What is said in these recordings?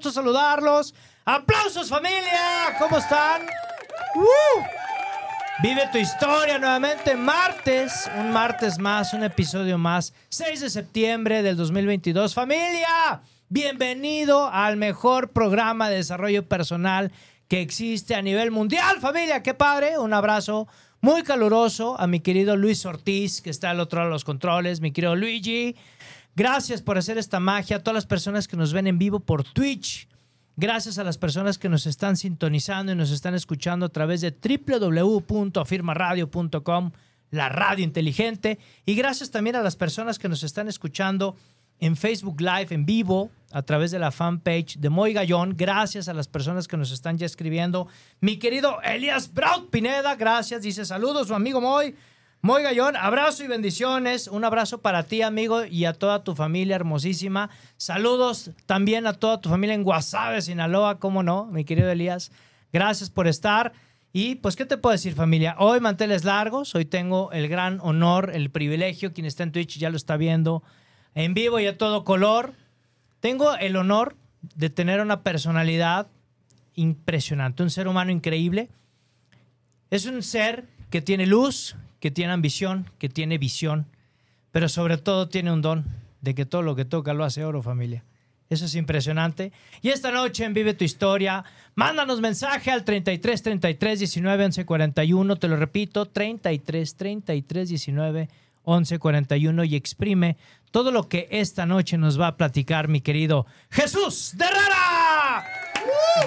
Gusto saludarlos. ¡Aplausos, familia! ¿Cómo están? ¡Uh! Vive tu historia nuevamente martes, un martes más, un episodio más, 6 de septiembre del 2022. Familia, bienvenido al mejor programa de desarrollo personal que existe a nivel mundial. Familia, qué padre. Un abrazo muy caluroso a mi querido Luis Ortiz, que está al otro lado de los controles, mi querido Luigi. Gracias por hacer esta magia. A todas las personas que nos ven en vivo por Twitch. Gracias a las personas que nos están sintonizando y nos están escuchando a través de www.afirmaradio.com, la radio inteligente. Y gracias también a las personas que nos están escuchando en Facebook Live en vivo a través de la fanpage de Moy Gallón. Gracias a las personas que nos están ya escribiendo. Mi querido Elias Braut Pineda, gracias. Dice saludos, su amigo Moy. Moy Gallón, abrazo y bendiciones. Un abrazo para ti, amigo, y a toda tu familia hermosísima. Saludos también a toda tu familia en Guasave, Sinaloa, cómo no, mi querido Elías. Gracias por estar. Y pues, ¿qué te puedo decir, familia? Hoy manteles largos, hoy tengo el gran honor, el privilegio, quien está en Twitch ya lo está viendo en vivo y a todo color. Tengo el honor de tener una personalidad impresionante, un ser humano increíble. Es un ser que tiene luz, que tiene ambición, que tiene visión, pero sobre todo tiene un don de que todo lo que toca lo hace oro, familia. Eso es impresionante. Y esta noche en Vive tu Historia, mándanos mensaje al 33 33 19 11 41. Te lo repito, 33 33 19 11 41 y exprime todo lo que esta noche nos va a platicar mi querido Jesús de Herrera.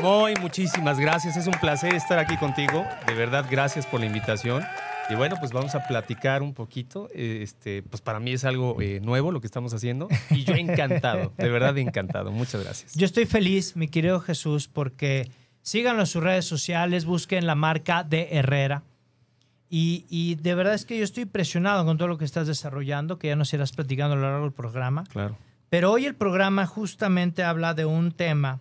Muy, muchísimas gracias. Es un placer estar aquí contigo. De verdad, gracias por la invitación. Y bueno, pues vamos a platicar un poquito. Eh, Este, pues para mí es algo eh, nuevo lo que estamos haciendo. Y yo encantado, de verdad encantado. Muchas gracias. Yo estoy feliz, mi querido Jesús, porque síganlo en sus redes sociales, busquen la marca de Herrera. Y, y de verdad es que yo estoy impresionado con todo lo que estás desarrollando, que ya nos irás platicando a lo largo del programa. Claro. Pero hoy el programa justamente habla de un tema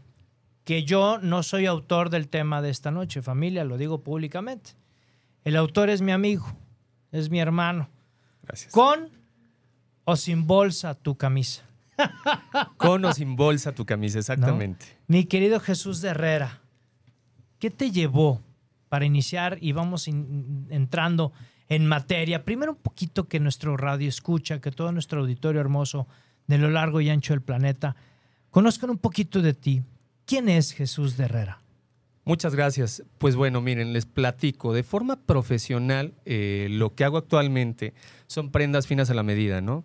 que yo no soy autor del tema de esta noche, familia, lo digo públicamente. El autor es mi amigo, es mi hermano. Gracias. Con o sin bolsa tu camisa. Con o sin bolsa tu camisa, exactamente. Mi querido Jesús de Herrera, ¿qué te llevó para iniciar y vamos in- entrando en materia? Primero un poquito que nuestro radio escucha, que todo nuestro auditorio hermoso de lo largo y ancho del planeta conozcan un poquito de ti. ¿Quién es Jesús de Herrera? Muchas gracias. Pues bueno, miren, les platico. De forma profesional, eh, lo que hago actualmente son prendas finas a la medida, ¿no?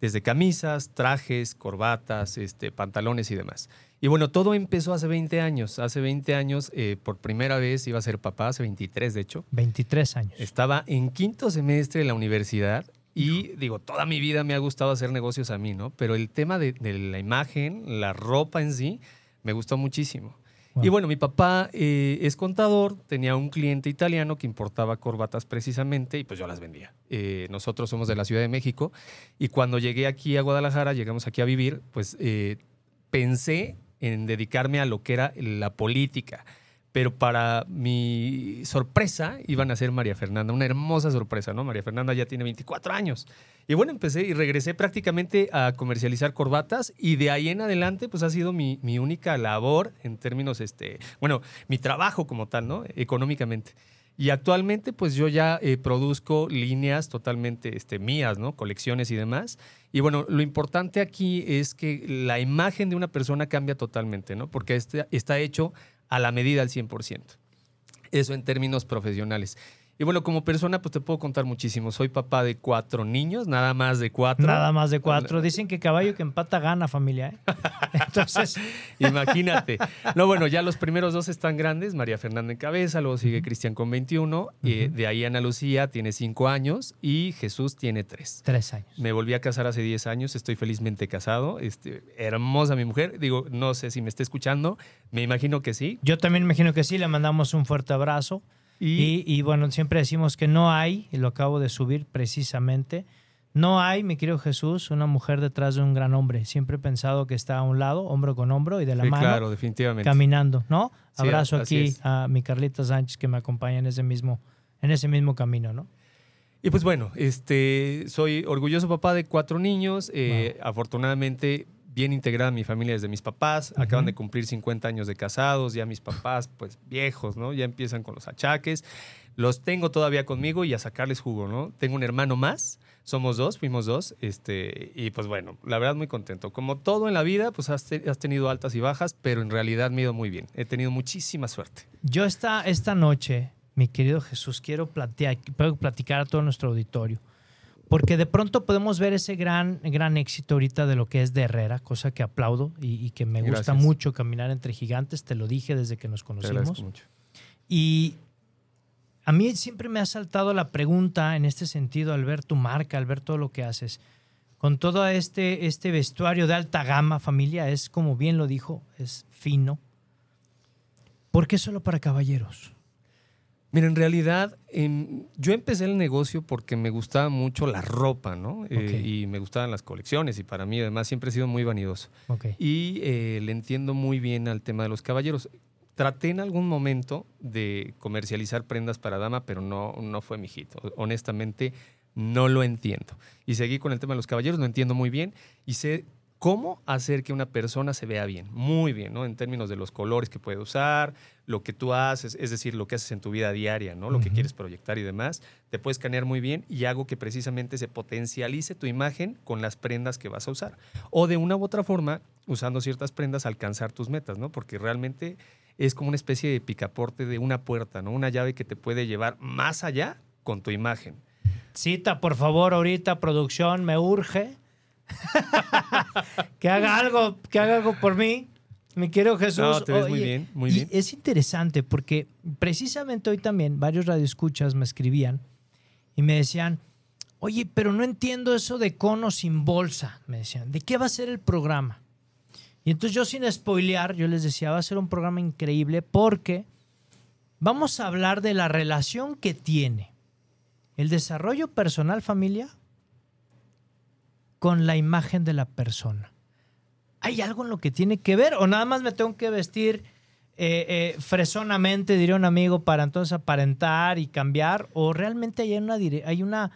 Desde camisas, trajes, corbatas, este, pantalones y demás. Y bueno, todo empezó hace 20 años. Hace 20 años, eh, por primera vez, iba a ser papá, hace 23 de hecho. 23 años. Estaba en quinto semestre de la universidad y digo, toda mi vida me ha gustado hacer negocios a mí, ¿no? Pero el tema de, de la imagen, la ropa en sí, me gustó muchísimo. Wow. Y bueno, mi papá eh, es contador, tenía un cliente italiano que importaba corbatas precisamente y pues yo las vendía. Eh, nosotros somos de la Ciudad de México y cuando llegué aquí a Guadalajara, llegamos aquí a vivir, pues eh, pensé en dedicarme a lo que era la política. Pero para mi sorpresa, iban a ser María Fernanda, una hermosa sorpresa, ¿no? María Fernanda ya tiene 24 años. Y bueno, empecé y regresé prácticamente a comercializar corbatas y de ahí en adelante, pues ha sido mi, mi única labor en términos, este, bueno, mi trabajo como tal, ¿no? Económicamente. Y actualmente, pues yo ya eh, produzco líneas totalmente este, mías, ¿no? Colecciones y demás. Y bueno, lo importante aquí es que la imagen de una persona cambia totalmente, ¿no? Porque este, está hecho a la medida al 100%. Eso en términos profesionales. Y bueno, como persona, pues te puedo contar muchísimo. Soy papá de cuatro niños, nada más de cuatro. Nada más de cuatro. Dicen que caballo que empata gana, familia. ¿eh? Entonces, Imagínate. No, bueno, ya los primeros dos están grandes. María Fernanda en cabeza, luego sigue Cristian con 21. y de ahí Ana Lucía tiene cinco años y Jesús tiene tres. tres años. Me volví a casar hace 10 años, estoy felizmente casado. Este, hermosa mi mujer. Digo, no sé si me está escuchando, me imagino que sí. Yo también imagino que sí, le mandamos un fuerte abrazo. Y, y, bueno, siempre decimos que no hay, y lo acabo de subir precisamente, no hay, mi querido Jesús, una mujer detrás de un gran hombre. Siempre he pensado que está a un lado, hombro con hombro y de la Sí, mano, claro, definitivamente. caminando, ¿no? Sí, Abrazo aquí a mi Carlita Sánchez que me acompaña en ese mismo, en ese mismo camino, ¿no? Y pues bueno, este, soy orgulloso papá de cuatro niños. eh, Afortunadamente, bien integrada mi familia desde mis papás. Acaban de cumplir 50 años de casados. Ya mis papás, pues viejos, ¿no? Ya empiezan con los achaques. Los tengo todavía conmigo y a sacarles jugo, ¿no? Tengo un hermano más. Somos dos, fuimos dos. Este, y pues bueno, la verdad muy contento. Como todo en la vida, pues has, te- has tenido altas y bajas, pero en realidad me ha ido muy bien. He tenido muchísima suerte. Yo esta, esta noche, mi querido Jesús, quiero platicar, quiero platicar a todo nuestro auditorio. Porque de pronto podemos ver ese gran, gran éxito ahorita de lo que es de Herrera, cosa que aplaudo y, y que me gusta Gracias. mucho caminar entre gigantes, te lo dije desde que nos Te conocimos. mucho. Y a mí siempre me ha saltado la pregunta en este sentido al ver tu marca, al ver todo lo que haces. Con todo este, este vestuario de alta gama, familia, es como bien lo dijo, es fino. ¿Por qué solo para caballeros? Mira, en realidad, yo empecé el negocio porque me gustaba mucho la ropa, ¿no? Eh, y me gustaban las colecciones y para mí además siempre he sido muy vanidoso. Y eh, le entiendo muy bien al tema de los caballeros. Traté en algún momento de comercializar prendas para dama, pero no, no fue mi hit. Honestamente, no lo entiendo. Y seguí con el tema de los caballeros, lo entiendo muy bien y sé cómo hacer que una persona se vea bien, muy bien, ¿no? En términos de los colores que puede usar, lo que tú haces, es decir, lo que haces en tu vida diaria, ¿no? Lo que quieres proyectar y demás, te puedes escanear muy bien y hago que precisamente se potencialice tu imagen con las prendas que vas a usar. O de una u otra forma, usando ciertas prendas, alcanzar tus metas, ¿no? Porque realmente es como una especie de picaporte de una puerta, ¿no? Una llave que te puede llevar más allá con tu imagen. Cita, por favor, ahorita, producción, me urge. que haga algo, que haga algo por mí. Mi querido Jesús. No, te ves muy bien, muy y bien. Es interesante porque precisamente hoy también varios radioescuchas me escribían y me decían, oye, pero no entiendo eso de cono sin bolsa. Me decían, ¿de qué va a ser el programa? Y entonces yo sin spoilear, yo les decía, va a ser un programa increíble porque vamos a hablar de la relación que tiene el desarrollo personal familia con la imagen de la persona. ¿Hay algo en lo que tiene que ver? ¿O nada más me tengo que vestir eh, eh, fresonamente, diría un amigo, para entonces aparentar y cambiar? ¿O realmente hay una, hay una,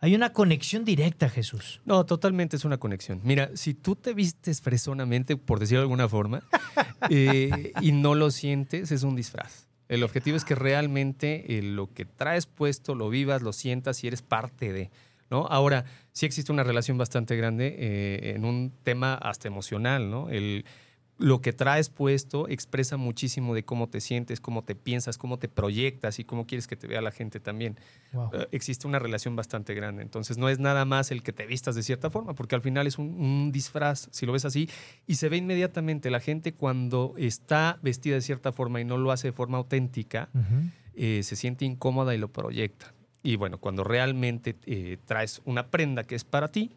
hay una conexión directa, Jesús? No, totalmente es una conexión. Mira, si tú te vistes fresonamente, por decirlo de alguna forma, eh, y no lo sientes, es un disfraz. El objetivo es que realmente lo que traes puesto lo vivas, lo sientas y eres parte de. ¿No? Ahora, sí existe una relación bastante grande eh, en un tema hasta emocional. ¿no? El, lo que traes puesto expresa muchísimo de cómo te sientes, cómo te piensas, cómo te proyectas y cómo quieres que te vea la gente también. Wow. Eh, existe una relación bastante grande. Entonces no es nada más el que te vistas de cierta forma, porque al final es un, un disfraz, si lo ves así, y se ve inmediatamente. La gente cuando está vestida de cierta forma y no lo hace de forma auténtica, eh, se siente incómoda y lo proyecta. Y bueno, cuando realmente eh, traes una prenda que es para ti,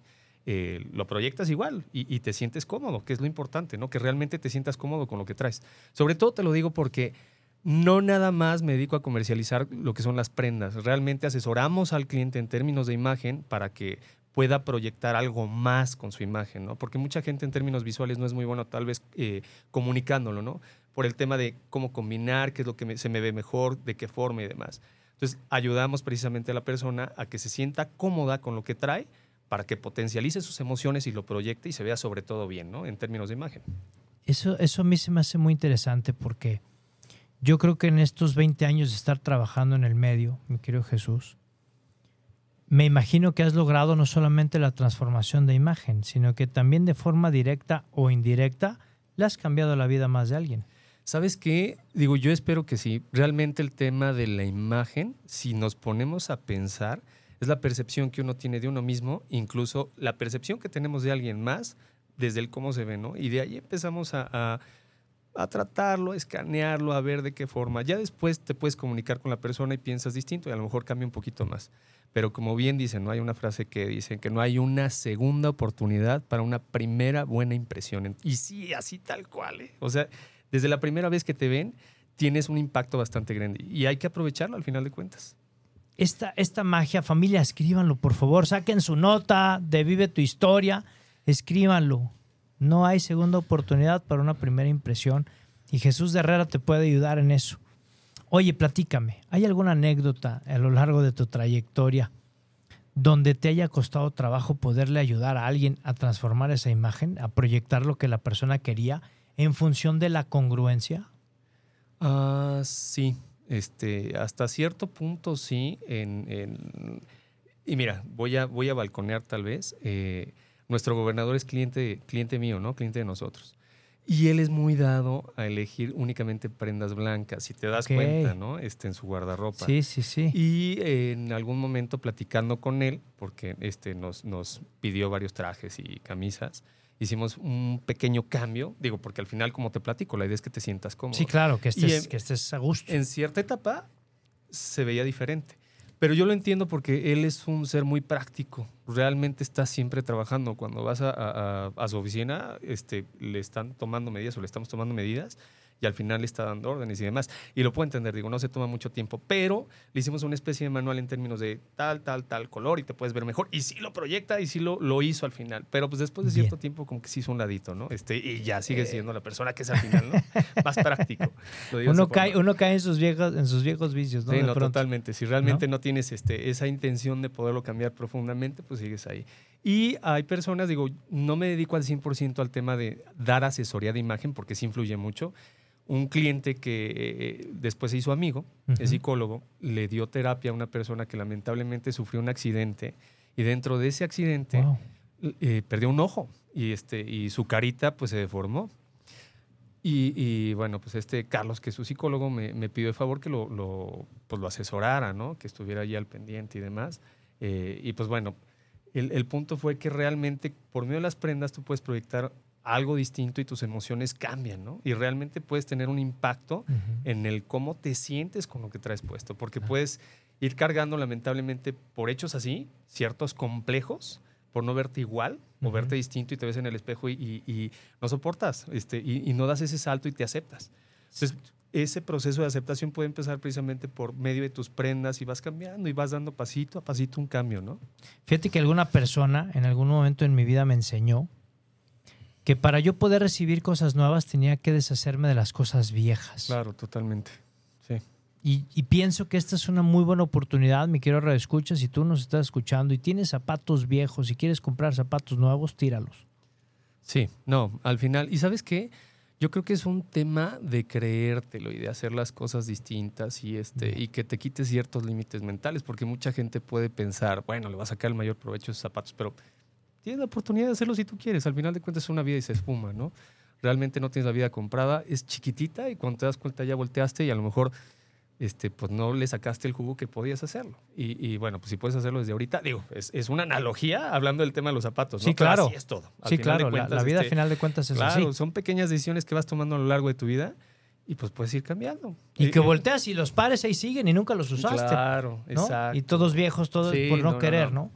eh, lo proyectas igual y, te sientes cómodo, que es lo importante, ¿no? Que realmente te sientas cómodo con lo que traes. Sobre todo te lo digo porque no nada más me dedico a comercializar lo que son las prendas. Realmente asesoramos al cliente en términos de imagen para que pueda proyectar algo más con su imagen, ¿no? Porque mucha gente en términos visuales no es muy bueno tal vez eh, comunicándolo, ¿no? Por el tema de cómo combinar, qué es lo que se me ve mejor, de qué forma y demás. Entonces, ayudamos precisamente a la persona a que se sienta cómoda con lo que trae para que potencialice sus emociones y lo proyecte y se vea sobre todo bien, ¿no? En términos de imagen. Eso, eso a mí se me hace muy interesante porque yo creo que en estos 20 años de estar trabajando en el medio, mi querido Jesús, me imagino que has logrado no solamente la transformación de imagen, sino que también de forma directa o indirecta le has cambiado la vida más de alguien. ¿Sabes qué? Digo, yo espero que sí. Realmente el tema de la imagen, si nos ponemos a pensar, es la percepción que uno tiene de uno mismo, incluso la percepción que tenemos de alguien más, desde el cómo se ve, ¿no? Y de ahí empezamos a, a, tratarlo, a escanearlo, a ver de qué forma. Ya después te puedes comunicar con la persona y piensas distinto y a lo mejor cambia un poquito más. Pero como bien dicen, ¿no? Hay una frase que dicen que no hay una segunda oportunidad para una primera buena impresión. Y sí, así tal cual. ¿eh? O sea, desde la primera vez que te ven, tienes un impacto bastante grande. Y hay que aprovecharlo al final de cuentas. Esta, esta magia, familia, escríbanlo, por favor. Saquen su nota de Vive tu historia, escríbanlo. No hay segunda oportunidad para una primera impresión. Y Jesús de Herrera te puede ayudar en eso. Oye, platícame, ¿hay alguna anécdota a lo largo de tu trayectoria donde te haya costado trabajo poderle ayudar a alguien a transformar esa imagen, a proyectar lo que la persona quería en función de la congruencia? Ah, sí, este, hasta cierto punto sí. En, en- y mira, voy a, voy a balconear tal vez. eh, nuestro gobernador es cliente, cliente mío, ¿no? Cliente de nosotros. Y él es muy dado a elegir únicamente prendas blancas, si te das Ok. cuenta, ¿no? Este, en su guardarropa. Sí, sí, sí. Y en algún momento platicando con él, porque este nos, nos pidió varios trajes y camisas, hicimos un pequeño cambio. Digo, porque al final, como te platico, la idea es que te sientas cómodo. Sí, claro, que estés, en- que estés a gusto. En cierta etapa se veía diferente. Pero yo lo entiendo porque él es un ser muy práctico. Realmente está siempre trabajando. Cuando vas a- a- a su oficina, este, le están tomando medidas o le estamos tomando medidas y al final le está dando órdenes y demás. Y lo puedo entender, digo, no se toma mucho tiempo, pero le hicimos una especie de manual en términos de tal, tal, tal color y te puedes ver mejor. Y sí lo proyecta y sí lo, lo hizo al final. Pero pues después de Bien. cierto tiempo como que se hizo un ladito, ¿no? Este, y ya sigue siendo la persona que es al final, ¿no? Más práctico. Uno cae, uno cae en sus viejos, en sus viejos vicios, ¿no? Sí, no, totalmente. Si realmente ¿No? tienes este, esa intención de poderlo cambiar profundamente, pues sigues ahí. Y hay personas, digo, no me dedico al 100% al tema de dar asesoría de imagen, porque sí influye mucho. Un cliente que eh, después se hizo amigo, Ujú. es psicólogo, le dio terapia a una persona que lamentablemente sufrió un accidente y dentro de ese accidente Wow. eh, perdió un ojo y, este, y su carita pues se deformó. Y, y, bueno, pues este Carlos, que es su psicólogo, me, me pidió de favor que lo, lo, pues lo asesorara, ¿no? Que estuviera allí al pendiente y demás. Eh, y pues bueno, el, el punto fue que realmente por medio de las prendas tú puedes proyectar algo distinto y tus emociones cambian, ¿no? Y realmente puedes tener un impacto en el cómo te sientes con lo que traes puesto, porque puedes ir cargando lamentablemente por hechos así, ciertos complejos, por no verte igual o Ujú. verte distinto y te ves en el espejo y, y- y no soportas este, y, y no das ese salto y te aceptas. Entonces, ese proceso de aceptación puede empezar precisamente por medio de tus prendas y vas cambiando y vas dando pasito a pasito un cambio, ¿no? Fíjate que alguna persona en algún momento en mi vida me enseñó que para yo poder recibir cosas nuevas tenía que deshacerme de las cosas viejas. Claro, totalmente. Sí. Y, y pienso que esta es una muy buena oportunidad, mi quiero reescucha, si tú nos estás escuchando y tienes zapatos viejos y quieres comprar zapatos nuevos, tíralos. Sí, no, al final. ¿Y sabes qué? Yo creo que es un tema de creértelo y de hacer las cosas distintas y, este, y que te quites ciertos límites mentales, porque mucha gente puede pensar, bueno, le va a sacar el mayor provecho a esos zapatos, pero tienes la oportunidad de hacerlo si tú quieres. Al final de cuentas es una vida y se esfuma, ¿no? Realmente no tienes la vida comprada, es chiquitita y cuando te das cuenta ya volteaste y a lo mejor este, pues no le sacaste el jugo que podías hacerlo. Y, y bueno, pues si puedes hacerlo desde ahorita, digo, es, es una analogía hablando del tema de los zapatos, ¿no? Sí, Pero claro. así es todo. Al sí, claro, la- cuentas, la, vida este, al final de cuentas es Claro, así. son pequeñas decisiones que vas tomando a lo largo de tu vida y pues puedes ir cambiando. Y que volteas y los pares ahí siguen y nunca los usaste. Claro, ¿no? exacto. Y todos viejos, todos Sí, por no, no, no, querer, no. ¿no?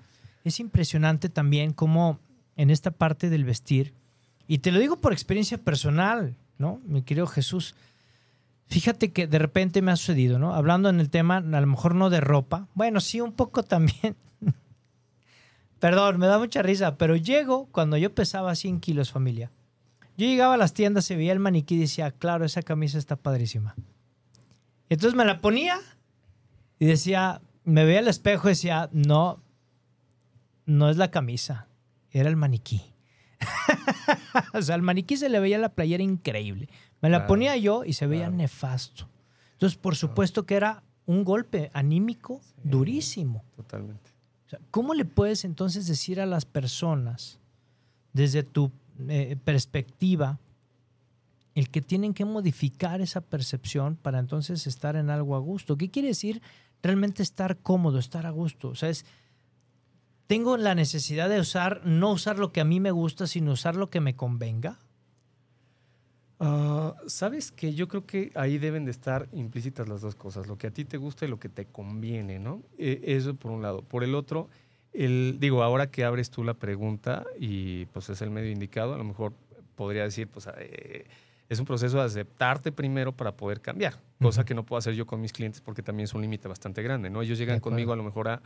Es impresionante también cómo en esta parte del vestir, y te lo digo por experiencia personal, ¿no? Mi querido Jesús, fíjate que de repente me ha sucedido, ¿no? Hablando en el tema, a lo mejor no de ropa, bueno, sí, un poco también. Perdón, me da mucha risa, pero llego cuando yo pesaba 100 kilos, familia. Yo llegaba a las tiendas, se veía el maniquí y decía, claro, esa camisa está padrísima. Entonces me la ponía y decía, me veía al espejo y decía, no, no es la camisa, era el maniquí. o sea, al maniquí se le veía la playera increíble. Me la Claro, ponía yo y se veía claro. nefasto. Entonces, por supuesto que era un golpe anímico durísimo. Totalmente. O sea, ¿Cómo le puedes entonces decir a las personas, desde tu eh, perspectiva, el que tienen que modificar esa percepción para entonces estar en algo a gusto. ¿Qué quiere decir realmente estar cómodo, estar a gusto? O sea, es, tengo la necesidad de usar, no usar lo que a mí me gusta, sino usar lo que me convenga. Ah, Sabes que yo creo que ahí deben de estar implícitas las dos cosas, lo que a ti te gusta y lo que te conviene, ¿no? Eh, eso por un lado. Por el otro, el, digo, ahora que abres tú la pregunta y pues es el medio indicado, a lo mejor podría decir, pues eh, es un proceso de aceptarte primero para poder cambiar, cosa que no puedo hacer yo con mis clientes porque también es un límite bastante grande, ¿no? Ellos llegan conmigo a lo mejor a,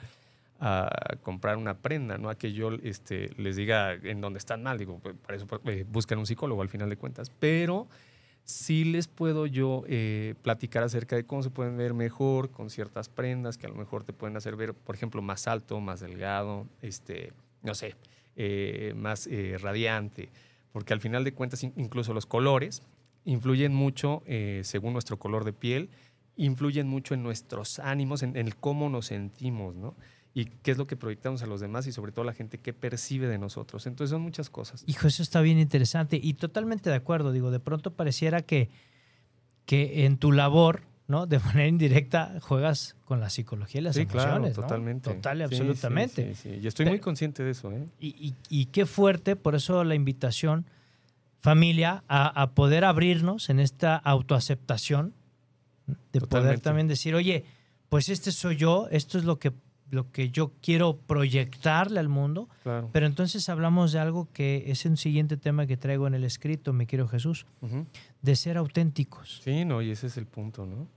a comprar una prenda, ¿no? A que yo este, les diga en dónde están mal, digo, pues, para eso eh, buscan un psicólogo al final de cuentas, pero sí les puedo yo eh, platicar acerca de cómo se pueden ver mejor con ciertas prendas que a lo mejor te pueden hacer ver, por ejemplo, más alto, más delgado, este, no sé, eh, más radiante, porque al final de cuentas in- incluso los colores influyen mucho según nuestro color de piel, influyen mucho en nuestros ánimos, en, en el cómo nos sentimos, ¿no? Y qué es lo que proyectamos a los demás y sobre todo la gente qué percibe de nosotros. Entonces son muchas cosas. Hijo, eso está bien interesante y totalmente de acuerdo. Digo, de pronto pareciera que, que en tu labor, ¿no? De manera indirecta juegas con la psicología y las sí, claro, emociones, ¿no? totalmente. Total y Sí, absolutamente. Sí, sí, Y estoy Pero- muy consciente de eso, ¿eh? Y, y- y qué fuerte, por eso la invitación, familia, a, a poder abrirnos en esta autoaceptación, de poder también decir, oye, pues este soy yo, esto es lo que, lo que yo quiero proyectarle al mundo, Claro. pero entonces hablamos de algo que es un siguiente tema que traigo en el escrito, mi querido Jesús, de ser auténticos. Sí, no, y ese es el punto, ¿no?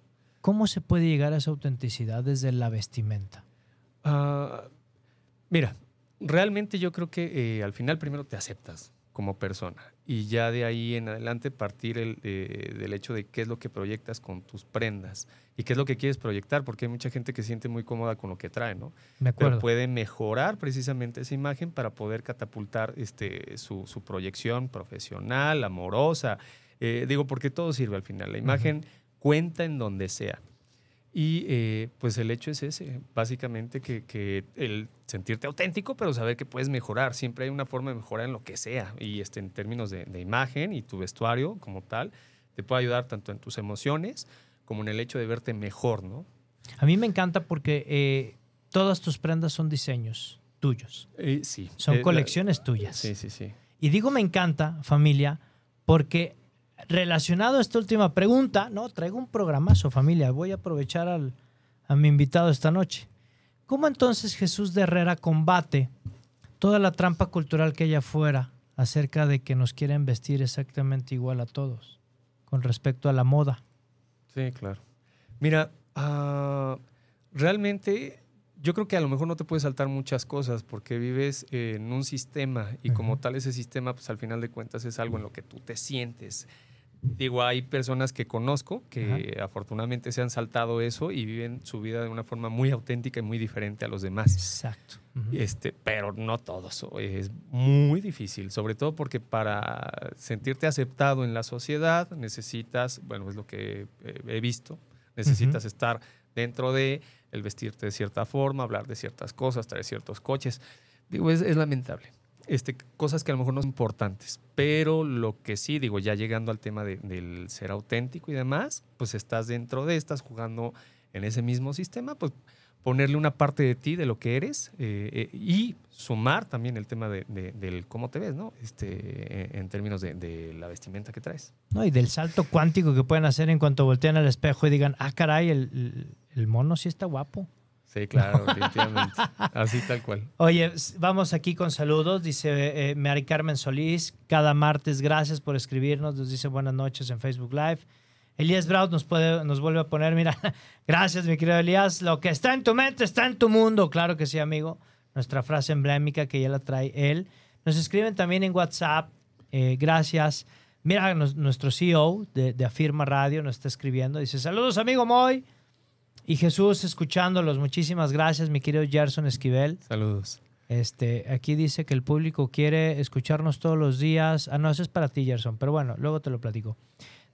¿Cómo se puede llegar a esa autenticidad desde la vestimenta? Ah, mira, realmente yo creo que eh, al final primero te aceptas como persona y ya de ahí en adelante partir el, eh, del hecho de qué es lo que proyectas con tus prendas y qué es lo que quieres proyectar, porque hay mucha gente que se siente muy cómoda con lo que trae, ¿no? Me Pero acuerdo. puede mejorar precisamente esa imagen para poder catapultar este, su, su proyección profesional, amorosa. Eh, digo, porque todo sirve al final. La imagen cuenta en donde sea. Y eh, pues el hecho es ese, básicamente que, que el sentirte auténtico, pero saber que puedes mejorar. Siempre hay una forma de mejorar en lo que sea. Y este, en términos de, de imagen y tu vestuario como tal, te puede ayudar tanto en tus emociones como en el hecho de verte mejor, ¿no? A mí me encanta porque eh, todas tus prendas son diseños tuyos, Eh, sí. son la- colecciones tuyas. Sí, sí, sí. Y digo me encanta, familia, porque relacionado a esta última pregunta, no, traigo un programazo, familia. Voy a aprovechar al- a mi invitado esta noche. ¿Cómo entonces Jesús de Herrera combate toda la trampa cultural que hay afuera acerca de que nos quieren vestir exactamente igual a todos con respecto a la moda? Sí, claro. Mira, ah, realmente yo creo que a lo mejor no te puedes saltar muchas cosas porque vives en un sistema y como tal ese sistema, pues al final de cuentas es algo en lo que tú te sientes. Digo, hay personas que conozco que afortunadamente se han saltado eso y viven su vida de una forma muy auténtica y muy diferente a los demás. Exacto. Este, pero no todos. Es muy difícil, sobre todo porque para sentirte aceptado en la sociedad necesitas, bueno, es lo que eh, he visto, necesitas estar dentro de el vestirte de cierta forma, hablar de ciertas cosas, traer ciertos coches. Digo, es, es lamentable. Este, cosas que a lo mejor no son importantes, pero lo que sí, digo, ya llegando al tema de- del ser auténtico y demás, pues estás dentro de, estás jugando en ese mismo sistema, pues ponerle una parte de ti, de lo que eres, eh, eh, y sumar también el tema de, de- del cómo te ves, ¿no? Este, eh, en términos de, la vestimenta que traes. No, y del salto cuántico que pueden hacer en cuanto voltean al espejo y digan, ah, caray, el mono sí está guapo. Sí, claro, definitivamente. Así tal cual. Oye, vamos aquí con saludos. Dice eh, Mary Carmen Solís, cada martes, gracias por escribirnos. Nos dice buenas noches en Facebook Live. Elías Braut nos, puede, nos vuelve a poner, mira, gracias mi querido Elías, lo que está en tu mente está en tu mundo. Claro que sí, amigo. Nuestra frase emblemática que ya la trae él. Nos escriben también en WhatsApp, eh, gracias. Mira, nos- nuestro CEO de, de Afirma Radio nos está escribiendo. Dice, saludos amigo Moy. Y Jesús, escuchándolos, muchísimas gracias, mi querido Gerson Esquivel. Saludos. Este, aquí dice que el público quiere escucharnos todos los días. Ah, no, eso es para ti, Gerson, pero bueno, luego te lo platico.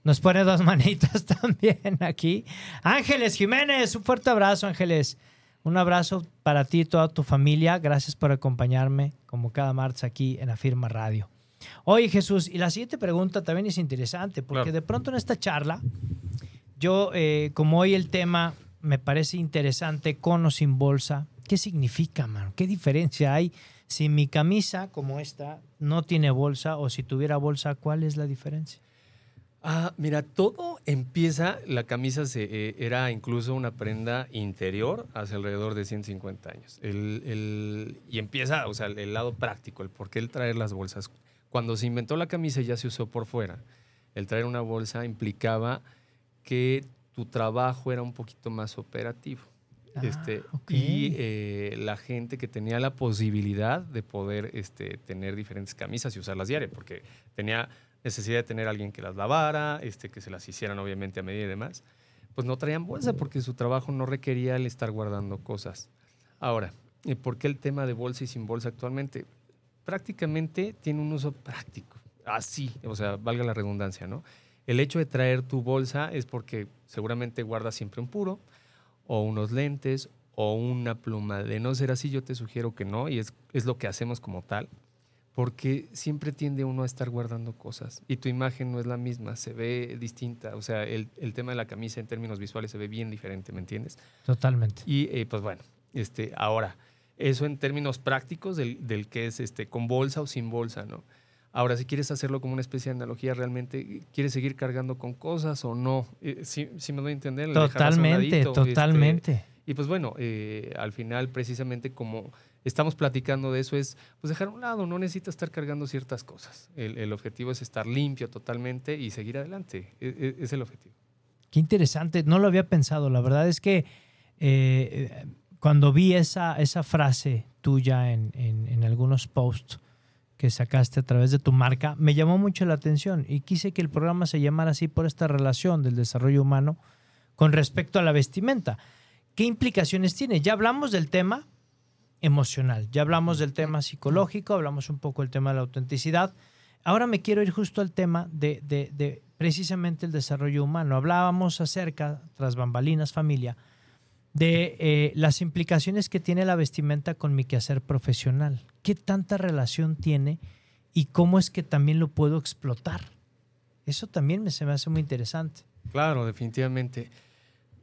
Nos pone dos manitas también aquí. Ángeles Jiménez, un fuerte abrazo, Ángeles. Un abrazo para ti y toda tu familia. Gracias por acompañarme, como cada martes aquí en Afirma Radio. Oye Jesús, y la siguiente pregunta también es interesante, porque Claro. de pronto en esta charla, yo, eh, como hoy el tema me parece interesante, con o sin bolsa, ¿qué significa, mano? ¿Qué diferencia hay si mi camisa como esta no tiene bolsa o si tuviera bolsa, cuál es la diferencia? Ah, mira, todo empieza, la camisa eh, era incluso una prenda interior hace alrededor de 150 años. El, el- y empieza, o sea, el, el lado práctico, el por qué el traer las bolsas. Cuando se inventó la camisa ya se usó por fuera. El traer una bolsa implicaba que tu trabajo era un poquito más operativo. Ah, Este. Y eh, la gente que tenía la posibilidad de poder este, tener diferentes camisas y usarlas diario, porque tenía necesidad de tener alguien que las lavara, este, que se las hicieran obviamente a medida y demás, pues no traían bolsa porque su trabajo no requería el estar guardando cosas. Ahora, ¿y ¿por qué el tema de bolsa y sin bolsa actualmente? Prácticamente tiene un uso práctico, así, o sea, valga la redundancia, ¿no? El hecho de traer tu bolsa es porque seguramente guardas siempre un puro, o unos lentes, o una pluma. De no ser así, yo te sugiero que no, y es, es lo que hacemos como tal, porque siempre tiende uno a estar guardando cosas y tu imagen no es la misma, se ve distinta. O sea, el, el tema de la camisa en términos visuales se ve bien diferente, ¿me entiendes? Totalmente. Y eh, pues bueno, este, ahora, eso en términos prácticos del, del que es este, con bolsa o sin bolsa, ¿no? Ahora, si quieres hacerlo como una especie de analogía, ¿realmente quieres seguir cargando con cosas o no? Eh, si, si me doy a entender. Totalmente, este, totalmente. y pues bueno, eh, al final precisamente como estamos platicando de eso es pues dejar a un lado, no necesitas estar cargando ciertas cosas. El, el objetivo es estar limpio totalmente y seguir adelante. E- e- es el objetivo. Qué interesante, no lo había pensado. La verdad es que eh, cuando vi esa, esa frase tuya en, en- en algunos posts que sacaste a través de tu marca, me llamó mucho la atención y quise que el programa se llamara así por esta relación del desarrollo humano con respecto a la vestimenta. ¿Qué implicaciones tiene? Ya hablamos del tema emocional, ya hablamos del tema psicológico, hablamos un poco del tema de la autenticidad. Ahora me quiero ir justo al tema de, de- de precisamente el desarrollo humano. Hablábamos acerca, tras bambalinas familia, de eh, las implicaciones que tiene la vestimenta con mi quehacer profesional. ¿Qué tanta relación tiene y cómo es que también lo puedo explotar? Eso también me, se me hace muy interesante. Claro, definitivamente.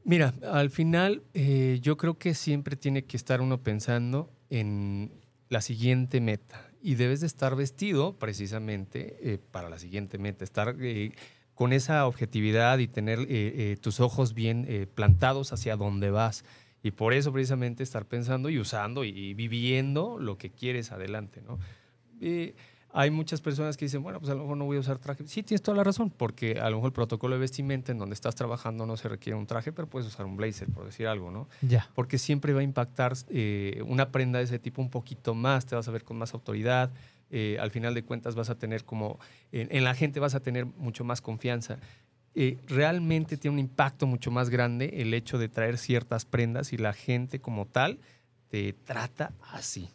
Mira, al final eh, yo creo que siempre tiene que estar uno pensando en la siguiente meta y debes de estar vestido precisamente eh, para la siguiente meta, estar con esa objetividad y tener eh, eh, tus ojos bien eh, plantados hacia donde vas. Y por eso precisamente estar pensando y usando y viviendo lo que quieres adelante, ¿no? Hay muchas personas que dicen, bueno, pues a lo mejor no voy a usar traje. Sí, tienes toda la razón, porque a lo mejor el protocolo de vestimenta en donde estás trabajando no se requiere un traje, pero puedes usar un blazer, por decir algo, ¿no? Ya. Porque siempre va a impactar una prenda de ese tipo un poquito más, te vas a ver con más autoridad, eh, al final de cuentas vas a tener como, en, la gente vas a tener mucho más confianza. Eh, realmente tiene un impacto mucho más grande el hecho de traer ciertas prendas y la gente como tal te trata así.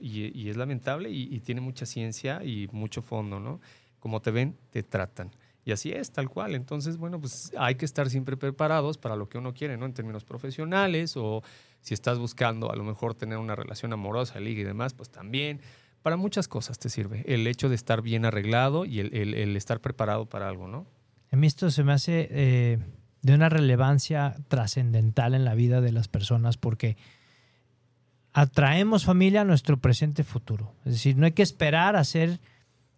Y es lamentable y, y tiene mucha ciencia y mucho fondo, ¿no? Como te ven, te tratan. Y así es, tal cual. Entonces, bueno, pues hay que estar siempre preparados para lo que uno quiere, ¿no? En términos profesionales o si estás buscando a lo mejor tener una relación amorosa, liga y demás, pues también. Para muchas cosas te sirve el hecho de estar bien arreglado y el, el- el estar preparado para algo, ¿no? A mí esto se me hace eh, de una relevancia trascendental en la vida de las personas porque atraemos familia a nuestro presente futuro. Es decir, no hay que esperar a ser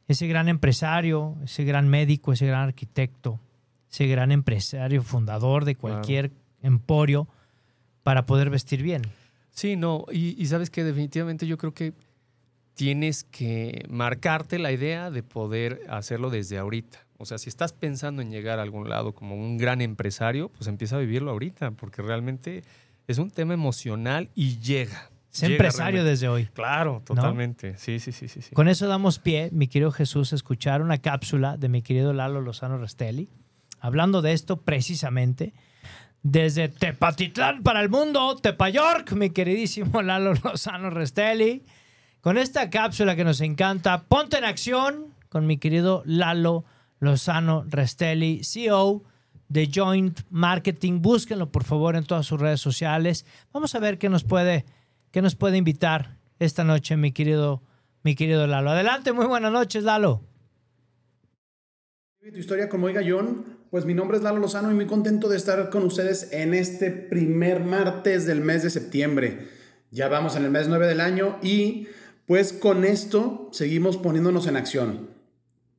ese gran empresario, ese gran médico, ese gran arquitecto, ese gran empresario fundador de cualquier emporio para poder vestir bien. Sí, no, y, y sabes que definitivamente yo creo que tienes que marcarte la idea de poder hacerlo desde ahorita. O sea, si estás pensando en llegar a algún lado como un gran empresario, pues empieza a vivirlo ahorita, porque realmente es un tema emocional y llega. Llega empresario realmente. desde hoy. Claro, totalmente. Sí, sí, sí, sí. sí. Con eso damos pie, mi querido Jesús, a escuchar una cápsula de mi querido Lalo Lozano Restelli, hablando de esto precisamente desde Tepatitlán para el mundo, Tepayork, mi queridísimo Lalo Lozano Restelli, con esta cápsula que nos encanta. Ponte en acción con mi querido Lalo Lozano Restelli, CEO de Joint Marketing. Búsquenlo, por favor, en todas sus redes sociales. Vamos a ver qué nos puede, qué nos puede invitar esta noche, mi querido, mi querido Lalo. Adelante, muy buenas noches, Lalo. Tu historia con Moy Gallón. Pues mi nombre es Lalo Lozano y muy contento de estar con ustedes en este primer martes del mes de septiembre. Ya vamos en el mes 9 del año y pues con esto seguimos poniéndonos en acción.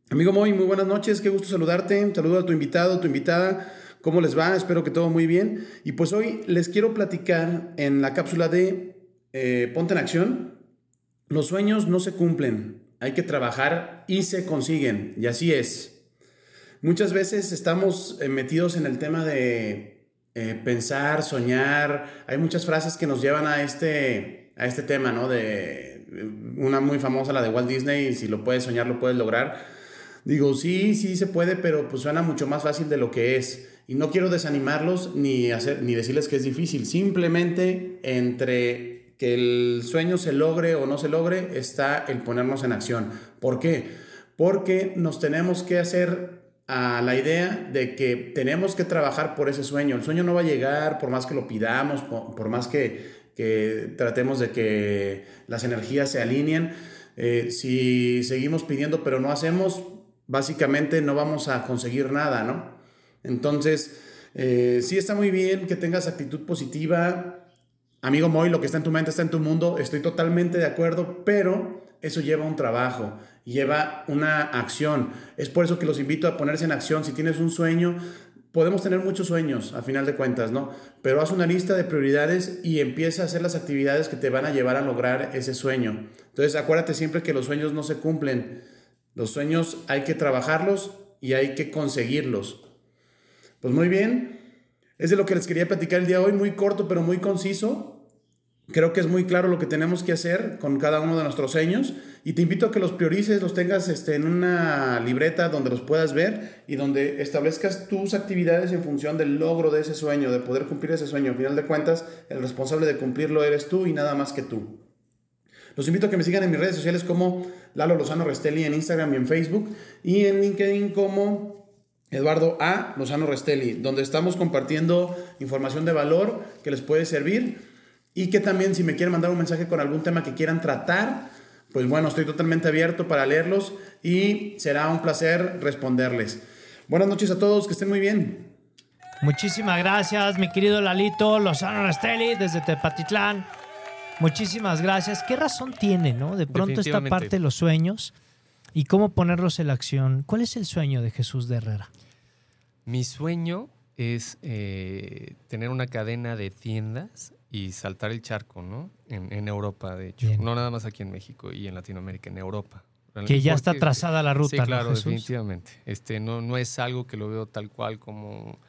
Amigo Moy, muy buenas noches, qué gusto saludarte. Saludo a tu invitado, tu invitada. ¿Cómo les va? Espero que todo muy bien. Y pues hoy les quiero platicar en la cápsula de eh, Ponte en Acción. Los sueños no se cumplen, hay que trabajar y se consiguen. Y así es. Muchas veces estamos eh, metidos en el tema de eh, pensar, soñar. Hay muchas frases que nos llevan a este, a este tema, ¿no? De una muy famosa, la de Walt Disney, si lo puedes soñar, lo puedes lograr. Digo, sí, sí se puede, pero pues suena mucho más fácil de lo que es. Y no quiero desanimarlos ni, hacer, ni decirles que es difícil. Simplemente entre que el sueño se logre o no se logre está el ponernos en acción. ¿Por qué? Porque nos tenemos que hacer a la idea de que tenemos que trabajar por ese sueño. El sueño no va a llegar por más que lo pidamos, por, más que, tratemos de que las energías se alineen. Eh, si seguimos pidiendo pero no hacemos, básicamente no vamos a conseguir nada, ¿no? Entonces, eh, sí está muy bien que tengas actitud positiva. Amigo Moy, lo que está en tu mente está en tu mundo. Estoy totalmente de acuerdo, pero eso lleva un trabajo, lleva una acción. Es por eso que los invito a ponerse en acción. Si tienes un sueño, podemos tener muchos sueños, a final de cuentas, ¿no? Pero haz una lista de prioridades y empieza a hacer las actividades que te van a llevar a lograr ese sueño. Entonces, acuérdate siempre que los sueños no se cumplen. Los sueños hay que trabajarlos y hay que conseguirlos. Pues muy bien, es de lo que les quería platicar el día de hoy, muy corto pero muy conciso. Creo que es muy claro lo que tenemos que hacer con cada uno de nuestros sueños y te invito a que los priorices, los tengas este, en una libreta donde los puedas ver y donde establezcas tus actividades en función del logro de ese sueño, de poder cumplir ese sueño. Al final de cuentas, el responsable de cumplirlo eres tú y nada más que tú. Los invito a que me sigan en mis redes sociales como Lalo Lozano Restelli en Instagram y en Facebook y en LinkedIn como Eduardo A. Lozano Restelli, donde estamos compartiendo información de valor que les puede servir y que también si me quieren mandar un mensaje con algún tema que quieran tratar, pues bueno, estoy totalmente abierto para leerlos y será un placer responderles. Buenas noches a todos, que estén muy bien. Muchísimas gracias, mi querido Lalito Lozano Rastelli, desde Tepatitlán. Muchísimas gracias. ¿Qué razón tiene, no? De pronto esta parte de los sueños y cómo ponerlos en la acción. ¿Cuál es el sueño de Jesús de Herrera? Mi sueño es eh, tener una cadena de tiendas y saltar el charco, ¿no? En, Europa, de hecho. No nada más aquí en México y en Latinoamérica, en Europa. Que ya está trazada la ruta. Sí, claro, definitivamente. Este, no, no es algo que lo veo tal cual como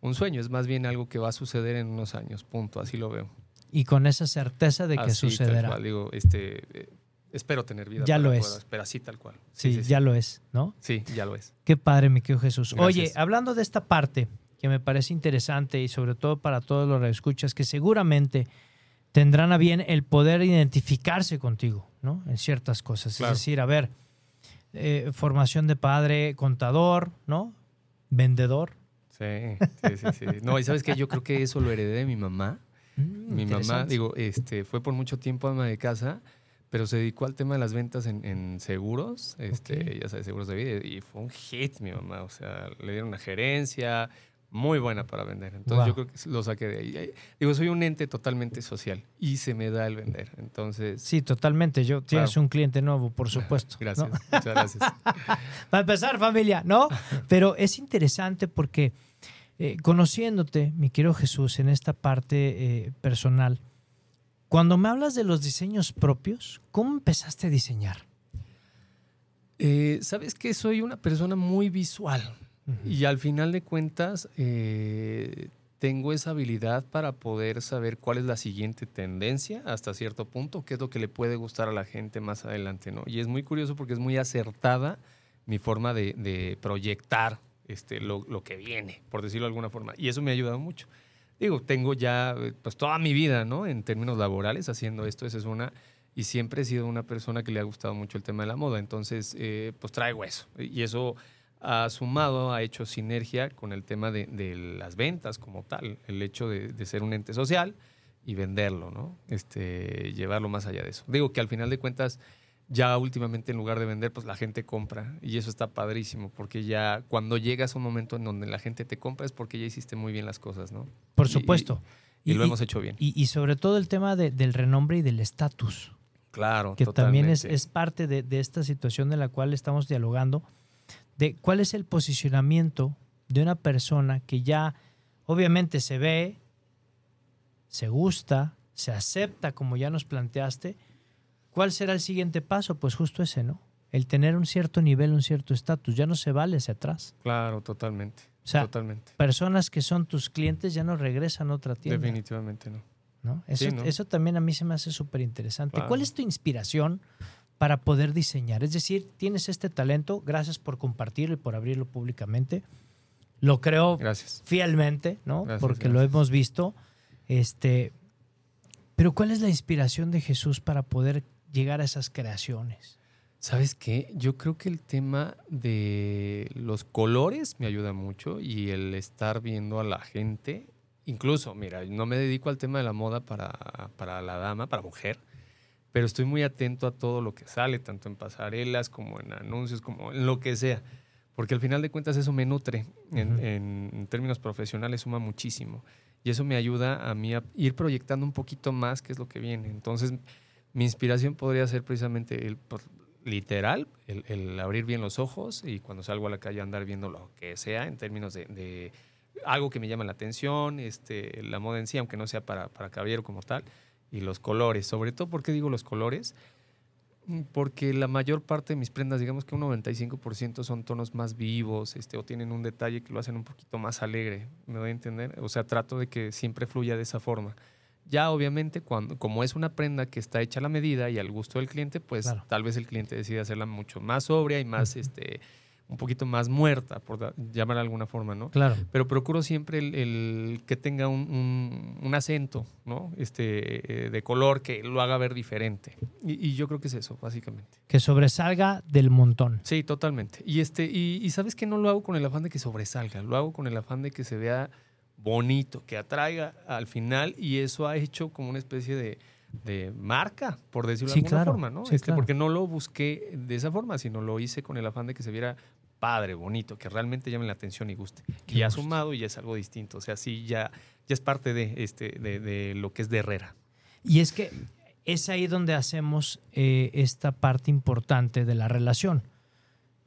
un sueño, es más bien algo que va a suceder en unos años, punto, así lo veo. Y con esa certeza de que sucederá. Tal cual, digo, este, eh, espero tener vida. Ya lo es. pero así tal cual. Sí, ya lo es, ¿no? Sí, ya lo es. Qué padre, mi querido Jesús. Oye, hablando de esta parte, que me parece interesante y sobre todo para todos los escuchas que seguramente tendrán a bien el poder identificarse contigo, ¿no? En ciertas cosas. Es decir, a ver, eh, formación de padre, contador, ¿no? Vendedor. Sí, sí, sí, sí. No, y sabes que yo creo que eso lo heredé de mi mamá. Mm, mi mamá, digo, este, fue por mucho tiempo ama de casa, pero se dedicó al tema de las ventas en, seguros, este, ya sabes, seguros de vida, y fue un hit mi mamá. O sea, le dieron una gerencia, muy buena para vender. Entonces yo creo que lo saqué de ahí. Digo, soy un ente totalmente social y se me da el vender. Entonces... Sí, totalmente. Yo tienes un cliente nuevo, por supuesto. gracias, muchas gracias. para empezar, familia, ¿no? Pero es interesante porque eh, conociéndote, mi querido Jesús, en esta parte eh, personal, cuando me hablas de los diseños propios, ¿cómo empezaste a diseñar? Eh, Sabes que soy una persona muy visual. Y al final de cuentas, eh, tengo esa habilidad para poder saber cuál es la siguiente tendencia hasta cierto punto, qué es lo que le puede gustar a la gente más adelante, ¿no? Y es muy curioso porque es muy acertada mi forma de, proyectar este, lo, que viene, por decirlo de alguna forma. Y eso me ha ayudado mucho. Digo, tengo ya pues toda mi vida, ¿no? En términos laborales haciendo esto, esa es una... Y siempre he sido una persona que le ha gustado mucho el tema de la moda, entonces eh, pues traigo eso. Y eso ha sumado, ha hecho sinergia con el tema de, las ventas como tal, el hecho de, ser un ente social y venderlo, ¿no? Este, llevarlo más allá de eso. Digo que al final de cuentas ya últimamente en lugar de vender, pues la gente compra. Y eso está padrísimo, porque ya cuando llegas a un momento en donde la gente te compra es porque ya hiciste muy bien las cosas, ¿no? Por Y- supuesto. Y, lo hemos hecho bien. Y, y sobre todo el tema de- del renombre y del estatus, claro, que también es, es parte de, de esta situación de la cual estamos dialogando, de cuál es el posicionamiento de una persona que ya obviamente se ve, se gusta, se acepta como ya nos planteaste. ¿Cuál será el siguiente paso? Pues justo ese, ¿no? El tener un cierto nivel, un cierto estatus. Ya no se vale hacia atrás. Claro, totalmente. O sea, totalmente. personas que son tus clientes ya no regresan a otra tienda. Definitivamente no. ¿no? Eso, Sí, ¿no? eso también a mí se me hace súper interesante. Claro. ¿Cuál es tu inspiración para poder diseñar? Es decir, tienes este talento, gracias por compartirlo y por abrirlo públicamente. Lo creo Gracias. fielmente, ¿no? Gracias, Porque lo hemos visto. Este, pero ¿cuál es la inspiración de Jesús para poder llegar a esas creaciones? ¿Sabes qué? Yo creo que el tema de los colores me ayuda mucho y el estar viendo a la gente, incluso, mira, no me dedico al tema de la moda para, para la dama, para mujer, pero estoy muy atento a todo lo que sale, tanto en pasarelas como en anuncios, como en lo que sea, porque al final de cuentas eso me nutre, en, Ujú. en- en términos profesionales suma muchísimo y eso me ayuda a mí a ir proyectando un poquito más qué es lo que viene. Entonces, mi inspiración podría ser precisamente el, pues, literal, el, el abrir bien los ojos y cuando salgo a la calle andar viendo lo que sea en términos de, de algo que me llama la atención, este, la moda en sí, aunque no sea para, para caballero como tal, y los colores. Sobre todo, ¿por qué digo los colores? Mm, Porque la mayor parte de mis prendas, digamos que un 95% son tonos más vivos, este, o tienen un detalle que lo hacen un poquito más alegre, ¿me doy a entender? O sea, trato de que siempre fluya de esa forma. Ya obviamente, cuando, como es una prenda que está hecha a la medida y al gusto del cliente, pues Claro. tal vez el cliente decide hacerla mucho más sobria y más, este, un poquito más muerta, por llamarla de alguna forma, ¿no? Claro. pero procuro siempre el, el que tenga un, un- un acento, ¿no? Este, eh, de color que lo haga ver diferente. Y, y yo creo que es eso, básicamente. Que sobresalga del montón. Sí, totalmente. Y, este, y, y sabes que no lo hago con el afán de que sobresalga, lo hago con el afán de que se vea bonito, que atraiga al final y eso ha hecho como una especie de, de marca, por decirlo Sí, de alguna claro. forma, ¿no? Sí, Este, claro. Porque no lo busqué de esa forma, sino lo hice con el afán de que se viera padre, bonito, que realmente llame la atención y guste. Qué Y ya gusto. sumado y ya es algo distinto. O sea, sí, ya, ya es parte de, este, de, de lo que es de Herrera. Y es que es ahí donde hacemos eh, esta parte importante de la relación.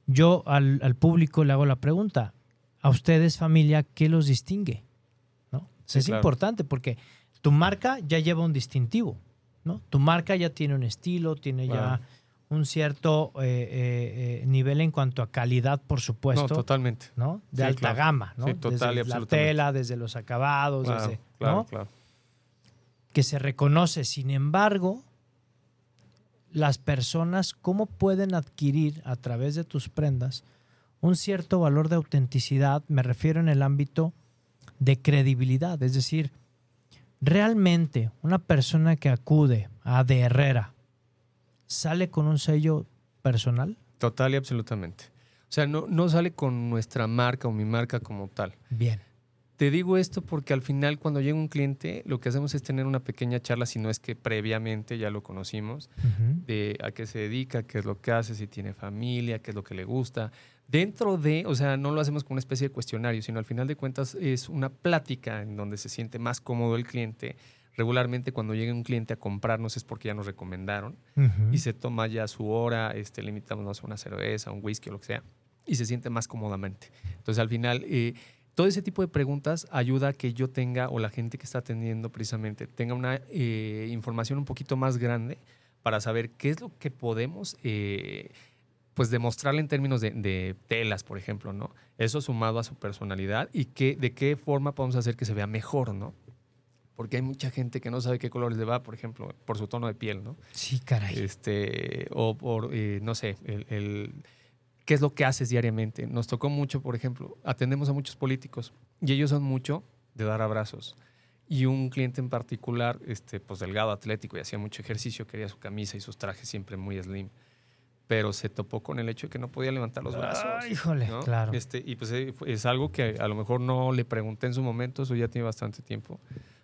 Yo al, al público le hago la pregunta, a ustedes familia, ¿qué los distingue? ¿No? Sí, es claro. importante porque tu marca ya lleva un distintivo, ¿no? Tu marca ya tiene un estilo, tiene ya. Un cierto eh, eh, eh, nivel en cuanto a calidad, por supuesto. No, totalmente. ¿no? De Sí, alta claro. gama, ¿no? Sí, total y desde la tela, desde los acabados, Claro, desde, claro, ¿no? claro. que se reconoce. Sin embargo, las personas, ¿cómo pueden adquirir a través de tus prendas un cierto valor de autenticidad? Me refiero en el ámbito de credibilidad. Es decir, realmente una persona que acude a De Herrera sale con un sello personal. Total y absolutamente. O sea, no, no sale con nuestra marca o mi marca como tal. Bien. Te digo esto porque al final cuando llega un cliente lo que hacemos es tener una pequeña charla, si no es que previamente ya lo conocimos, de a qué se dedica, qué es lo que hace, si tiene familia, qué es lo que le gusta. Dentro de, o sea, no lo hacemos con una especie de cuestionario, sino al final de cuentas es una plática en donde se siente más cómodo el cliente. Regularmente cuando llega un cliente a comprarnos es porque ya nos recomendaron y se toma ya su hora, este, le invitamos sé, una cerveza, un whisky o lo que sea, y se siente más cómodamente. Entonces, al final, eh, todo ese tipo de preguntas ayuda a que yo tenga, o la gente que está atendiendo precisamente, tenga una eh, información un poquito más grande para saber qué es lo que podemos, eh, pues, demostrarle en términos de, de telas, por ejemplo, ¿no? Eso sumado a su personalidad y que, de qué forma podemos hacer que se vea mejor, ¿no? Porque hay mucha gente que no sabe qué colores le va, por ejemplo, por su tono de piel, ¿no? Sí, caray. este, o por, eh, no sé, el, el- qué es lo que haces diariamente. Nos tocó mucho, por ejemplo, atendemos a muchos políticos y ellos son mucho de dar abrazos. Y un cliente en particular, este, pues delgado, atlético y hacía mucho ejercicio, quería su camisa y sus trajes siempre muy slim. Pero se topó con el hecho de que no podía levantar los brazos. Ah, híjole, ¿no? claro. Este, y pues eh, es algo que a lo mejor no le pregunté en su momento, eso ya tiene bastante tiempo.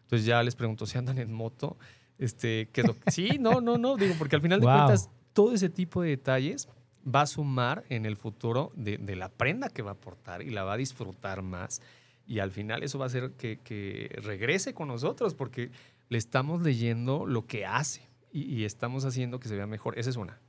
Entonces ya les pregunto si andan en moto. Este, ¿qué es lo que- Sí, no, no, no, digo, porque al final de Wow. cuentas todo ese tipo de detalles va a sumar en el futuro de, de la prenda que va a aportar y la va a disfrutar más. Y al final eso va a hacer que, que regrese con nosotros porque le estamos leyendo lo que hace y, y estamos haciendo que se vea mejor. Esa es una.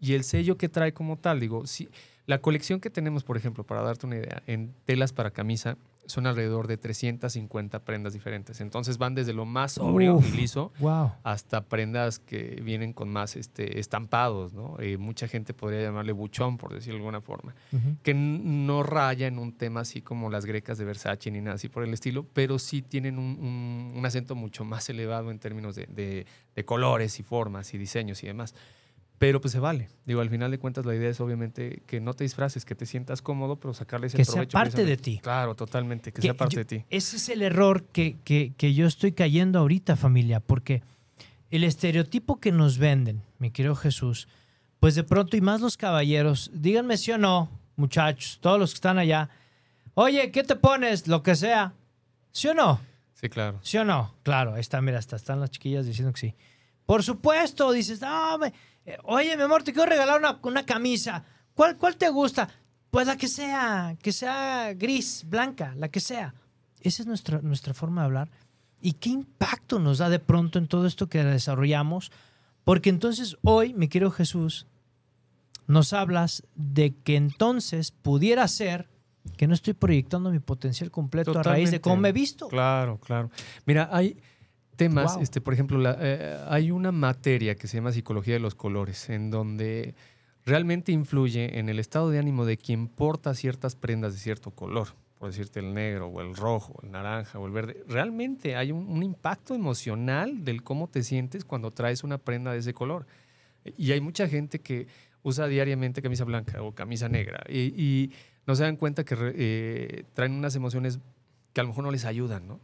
Y el sello que trae como tal, digo, si, la colección que tenemos, por ejemplo, para darte una idea, en telas para camisa, son alrededor de 350 prendas diferentes. Entonces van desde lo más sobrio Uf. y liso Wow. hasta prendas que vienen con más este, estampados, ¿no? Eh, mucha gente podría llamarle buchón, por decirlo de alguna forma, que no raya en un tema así como las grecas de Versace ni nada así por el estilo, pero sí tienen un, un- un acento mucho más elevado en términos de, de- de colores y formas y diseños y demás. Pero pues se vale. Digo, al final de cuentas la idea es obviamente que no te disfraces, que te sientas cómodo, pero sacarle ese Que sea provecho parte de ti. Claro, totalmente, que, Que sea parte yo- de ti. Ese es el error que, que- que yo estoy cayendo ahorita, familia, porque el estereotipo que nos venden, mi querido Jesús, pues de pronto, y más los caballeros, díganme sí o no, muchachos, todos los que están allá, oye, ¿qué te pones? Lo que sea. ¿Sí o no? Sí, claro. ¿Sí o no? Claro, ahí está, mira, hasta están las chiquillas diciendo que sí. Por supuesto, dices, no, me- oye, mi amor, te quiero regalar una, una camisa. ¿Cuál, ¿Cuál te gusta? Pues la que sea, que sea gris, blanca, la que sea. Esa es nuestra, nuestra forma de hablar. ¿Y qué impacto nos da de pronto en todo esto que desarrollamos? Porque entonces hoy, mi querido Jesús, nos hablas de que entonces pudiera ser que no estoy proyectando mi potencial completo a raíz de Totalmente. cómo me he visto. Claro, claro. Mira, hay temas, Wow. este, por ejemplo, la- eh, hay una materia que se llama psicología de los colores, en donde realmente influye en el estado de ánimo de quien porta ciertas prendas de cierto color, por decirte el negro o el rojo, el naranja o el verde. Realmente hay un, un impacto emocional del cómo te sientes cuando traes una prenda de ese color. Y hay mucha gente que usa diariamente camisa blanca o camisa negra y, y no se dan cuenta que eh, traen unas emociones que a lo mejor no les ayudan, ¿no?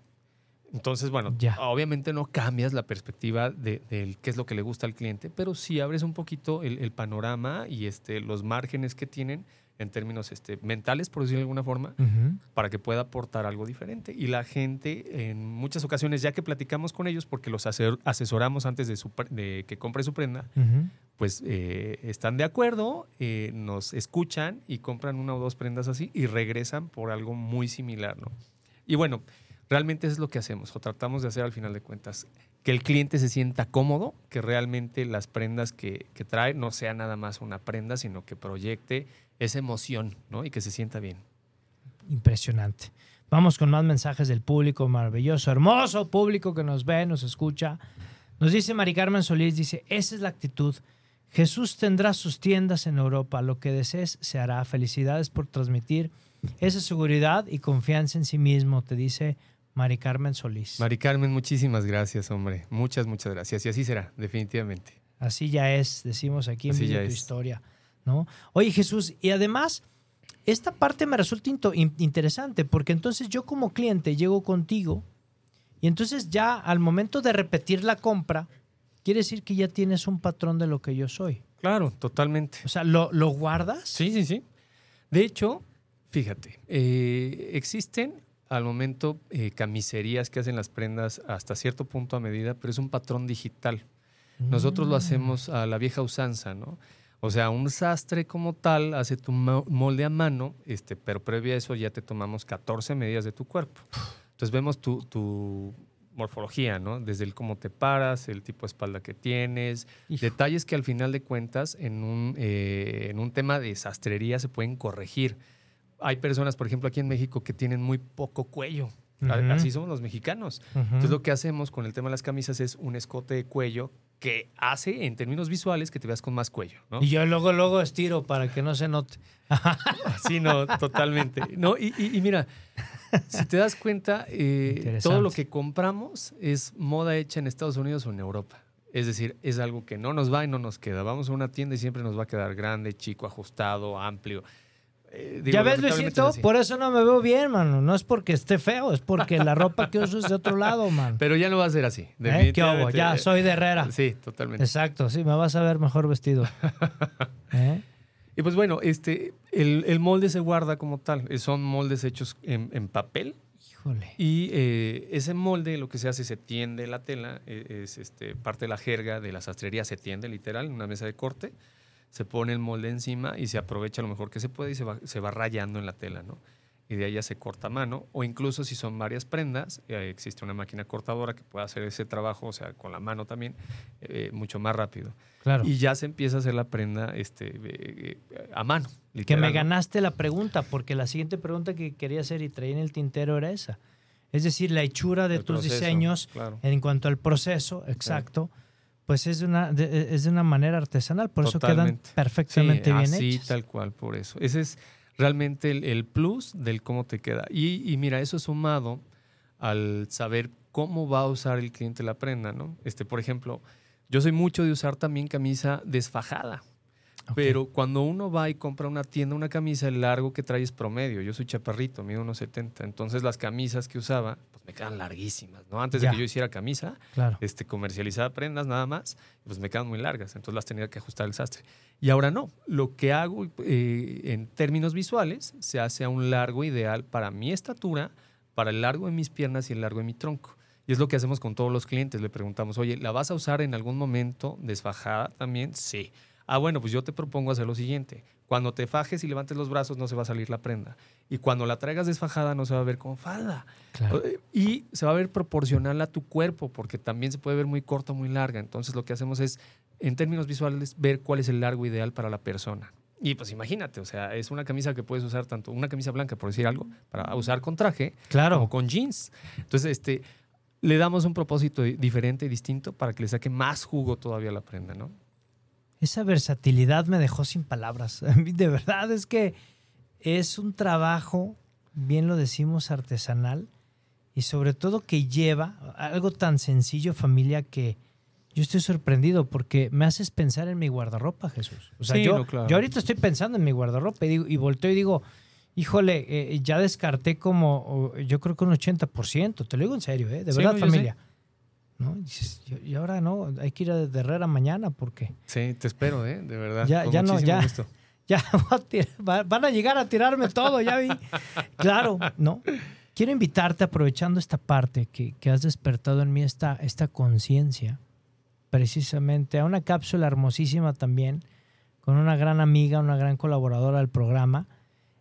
Entonces, bueno, Ya. obviamente no cambias la perspectiva de, qué es lo que le gusta al cliente, pero sí abres un poquito el, el panorama y este, los márgenes que tienen en términos este, mentales, por decirlo de alguna forma, para que pueda aportar algo diferente. Y la gente, en muchas ocasiones, ya que platicamos con ellos, porque los ase- asesoramos antes de, su de que compre su prenda, pues eh, están de acuerdo, eh, nos escuchan y compran una o dos prendas así y regresan por algo muy similar, ¿no? Y bueno, realmente eso es lo que hacemos o tratamos de hacer al final de cuentas, que el cliente se sienta cómodo, que realmente las prendas que, trae no sea nada más una prenda, sino que proyecte esa emoción, ¿no? Y que se sienta bien. Impresionante. Vamos con más mensajes del público maravilloso, hermoso público que nos ve, nos escucha. Nos dice Mari Carmen Solís, dice, esa es la actitud. Jesús tendrá sus tiendas en Europa, lo que desees se hará. Felicidades por transmitir esa seguridad y confianza en sí mismo, te dice Mari Carmen Solís. Mari Carmen, muchísimas gracias, hombre. Muchas, muchas gracias. Y así será, definitivamente. Así ya es, decimos aquí en ya tu es. historia, ¿no? Oye, Jesús, y además, esta parte me resulta in- interesante, porque entonces yo como cliente llego contigo y entonces ya al momento de repetir la compra, quiere decir que ya tienes un patrón de lo que yo soy. Claro, totalmente. O sea, ¿lo, lo guardas? Sí, sí, sí. De hecho, fíjate, eh, existen al momento eh, camiserías que hacen las prendas hasta cierto punto a medida, pero es un patrón digital. Nosotros lo Mm. hacemos a la vieja usanza, ¿no? O sea, un sastre como tal hace tu mo- molde a mano, este, pero previo a eso ya te tomamos 14 medidas de tu cuerpo. Entonces vemos tu, tu morfología, ¿no? Desde el cómo te paras, el tipo de espalda que tienes, Hijo. detalles que al final de cuentas en un, eh, en un tema de sastrería se pueden corregir. Hay personas, por ejemplo, aquí en México que tienen muy poco cuello. Así somos los mexicanos. Entonces lo que hacemos con el tema de las camisas es un escote de cuello que hace en términos visuales que te veas con más cuello, ¿no? Y yo luego, luego estiro para que no se note. Sí, no, totalmente. No, y, y- y mira, si te das cuenta, eh, todo lo que compramos es moda hecha en Estados Unidos o en Europa. Es decir, es algo que no nos va y no nos queda. Vamos a una tienda y siempre nos va a quedar grande, chico, ajustado, amplio. Eh, digo, ya ves, Luisito, es por eso no me veo bien, mano. No es porque esté feo, es porque la ropa que uso es de otro lado, man. Pero ya no va a ser así. ¿Eh? ¿Qué hago? Ya, soy de Herrera. Sí, totalmente. Exacto, sí, me vas a ver mejor vestido. ¿Eh? Y pues bueno, este, el, el molde se guarda como tal. Eh, Son moldes hechos en, en papel Híjole. y eh, ese molde lo que se hace se tiende la tela, eh, es este, parte de la jerga de la sastrería se tiende literal en una mesa de corte se pone el molde encima y se aprovecha lo mejor que se puede y se va, se va rayando en la tela, ¿no? Y de ahí ya se corta a mano. O incluso si son varias prendas, eh, existe una máquina cortadora que puede hacer ese trabajo, o sea, con la mano también, eh, mucho más rápido. Claro. Y ya se empieza a hacer la prenda este, eh, eh, a mano. que literal, me ¿no? ganaste la pregunta, porque la siguiente pregunta que quería hacer y traía en el tintero era esa. Es decir, la hechura de El tus proceso, diseños claro. en cuanto al proceso, exacto, pues es de una, de, es de una manera artesanal, por eso quedan perfectamente Sí, bien así, hechas. tal cual, por eso. Ese es realmente el, el plus del cómo te queda. Y, y mira, eso sumado al saber cómo va a usar el cliente la prenda, ¿no? Este, por ejemplo, yo soy mucho de usar también camisa desfajada. Pero cuando uno va y compra una tienda, una camisa, el largo que trae es promedio. Yo soy chaparrito, mido unos 70. Entonces las camisas que usaba, pues me quedan larguísimas, ¿no? Antes Ya. de que yo hiciera camisa, Claro. este, comercializaba prendas nada más, pues me quedan muy largas, entonces las tenía que ajustar el sastre. Y ahora no, lo que hago eh, en términos visuales se hace a un largo ideal para mi estatura, para el largo de mis piernas y el largo de mi tronco. Y es lo que hacemos con todos los clientes. Le preguntamos, oye, ¿la vas a usar en algún momento desfajada también? Sí. Ah, bueno, pues yo te propongo hacer lo siguiente. Cuando te fajes y levantes los brazos no se va a salir la prenda. Y cuando la traigas desfajada no se va a ver como falda. Claro. Eh, Y se va a ver proporcional a tu cuerpo, porque también se puede ver muy corta o muy larga. Entonces lo que hacemos es, en términos visuales, ver cuál es el largo ideal para la persona. Y pues imagínate, o sea, es una camisa que puedes usar tanto, una camisa blanca, por decir algo, para usar con traje, Claro. como con jeans. Entonces, este, le damos un propósito di- diferente y distinto para que le saque más jugo todavía a la prenda, ¿no? Esa versatilidad me dejó sin palabras. De verdad es que es un trabajo, bien lo decimos, artesanal y sobre todo que lleva algo tan sencillo, familia, que yo estoy sorprendido porque me haces pensar en mi guardarropa, Jesús. O sea, Sí, yo, no, claro. yo ahorita estoy pensando en mi guardarropa y, digo, y volteo y digo, híjole, eh, ya descarté como, yo creo que un 80%, te lo digo en serio, ¿eh? de Sí, verdad, no, familia. ¿No? Y dices, y- ahora no, hay que ir a de Herrera mañana porque... Sí, te espero, ¿eh? De verdad. Ya- con ya no, ya. gusto. Ya a van a llegar a tirarme todo, ya vi. Claro, ¿no? Quiero invitarte, aprovechando esta parte que, que has despertado en mí, esta, esta conciencia, precisamente a una cápsula hermosísima también, con una gran amiga, una gran colaboradora del programa,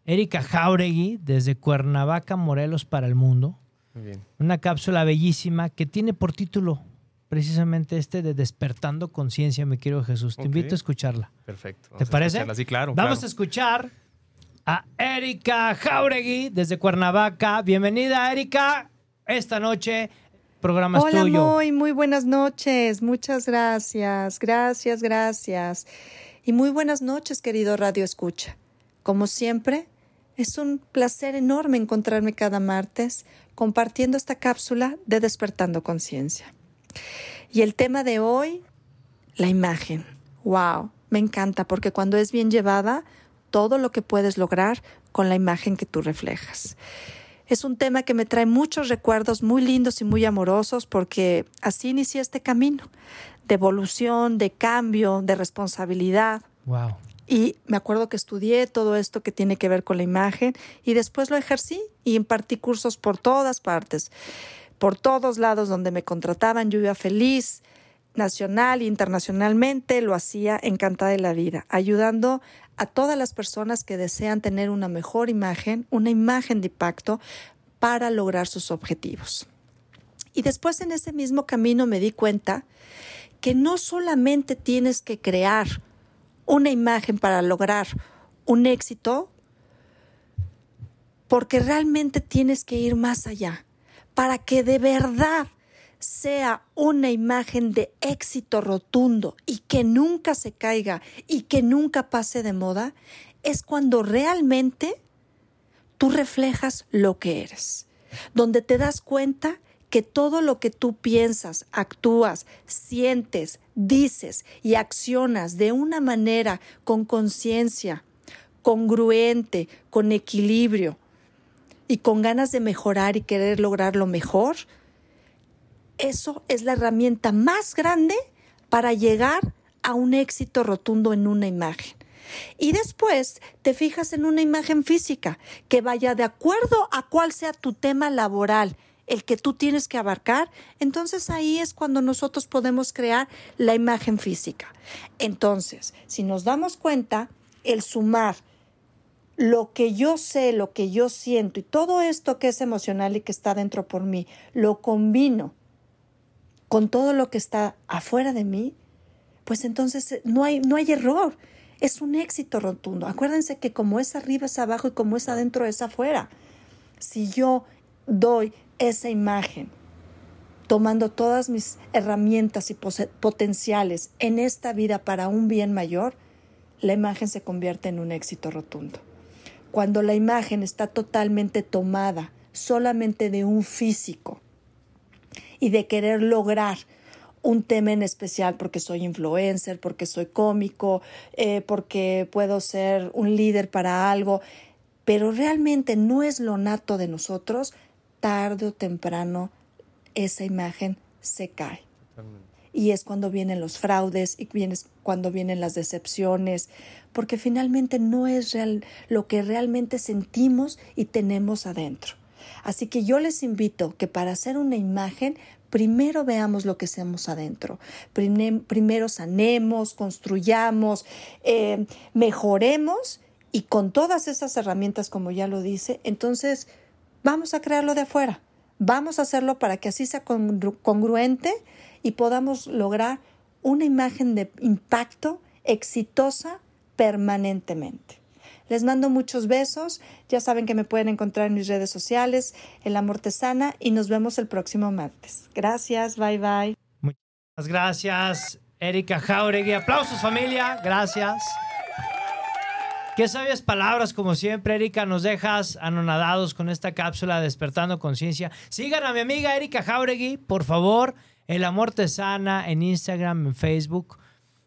Erika Jauregui, desde Cuernavaca, Morelos para el mundo. Muy bien. Una cápsula bellísima que tiene por título precisamente este de Despertando Conciencia, mi querido Jesús. Te invito a escucharla. Perfecto. Vamos ¿Te parece? Sí, claro. Vamos a escuchar a Erika Jauregui desde Cuernavaca. Bienvenida, Erika. Esta noche, programa es Hola, tuyo. muy, muy buenas noches. Muchas gracias, gracias, gracias. Y muy buenas noches, querido Radio Escucha. Como siempre, es un placer enorme encontrarme cada martes compartiendo esta cápsula de Despertando Conciencia. Y el tema de hoy, la imagen. ¡Wow! Me encanta porque cuando es bien llevada, todo lo que puedes lograr con la imagen que tú reflejas. Es un tema que me trae muchos recuerdos muy lindos y muy amorosos porque así inicié este camino de evolución, de cambio, de responsabilidad. Wow. Y me acuerdo que estudié todo esto que tiene que ver con la imagen y después lo ejercí y impartí cursos por todas partes, por todos lados donde me contrataban. Yo iba feliz, nacional e internacionalmente, lo hacía encantada de la vida, ayudando a todas las personas que desean tener una mejor imagen, una imagen de impacto para lograr sus objetivos. Y después en ese mismo camino me di cuenta que no solamente tienes que crear una imagen para lograr un éxito, porque realmente tienes que ir más allá, para que de verdad sea una imagen de éxito rotundo y que nunca se caiga y que nunca pase de moda, es cuando realmente tú reflejas lo que eres, donde te das cuenta que todo lo que tú piensas, actúas, sientes, dices y accionas de una manera con conciencia, congruente, con equilibrio y con ganas de mejorar y querer lograr lo mejor, eso es la herramienta más grande para llegar a un éxito rotundo en una imagen. Y después te fijas en una imagen física que vaya de acuerdo a cuál sea tu tema laboral el que tú tienes que abarcar, entonces ahí es cuando nosotros podemos crear la imagen física. Entonces, si nos damos cuenta, el sumar lo que yo sé, lo que yo siento y todo esto que es emocional y que está dentro por mí, lo combino con todo lo que está afuera de mí, pues entonces no hay, no hay error. Es un éxito rotundo. Acuérdense que como es arriba es abajo y como es adentro es afuera. Si yo doy esa imagen, tomando todas mis herramientas y potenciales en esta vida para un bien mayor, la imagen se convierte en un éxito rotundo. Cuando la imagen está totalmente tomada solamente de un físico y de querer lograr un tema en especial porque soy influencer, porque soy cómico, eh, porque puedo ser un líder para algo, pero realmente no es lo nato de nosotros, tarde o temprano esa imagen se cae. Y es cuando vienen los fraudes y cuando vienen las decepciones, porque finalmente no es real, lo que realmente sentimos y tenemos adentro. Así que yo les invito que para hacer una imagen primero veamos lo que hacemos adentro. Primero sanemos, construyamos, eh, mejoremos y con todas esas herramientas, como ya lo dice, entonces vamos a crearlo de afuera. Vamos a hacerlo para que así sea congruente y podamos lograr una imagen de impacto exitosa permanentemente. Les mando muchos besos. Ya saben que me pueden encontrar en mis redes sociales, El Amor Te Sana, y nos vemos el próximo martes. Gracias, bye bye. Muchas gracias, Erika Jauregui. Aplausos, familia. Gracias. Qué sabias palabras, como siempre, Erika. Nos dejas anonadados con esta cápsula Despertando Conciencia. Sigan a mi amiga Erika Jauregui, por favor. El Amor Te Sana en Instagram, en Facebook.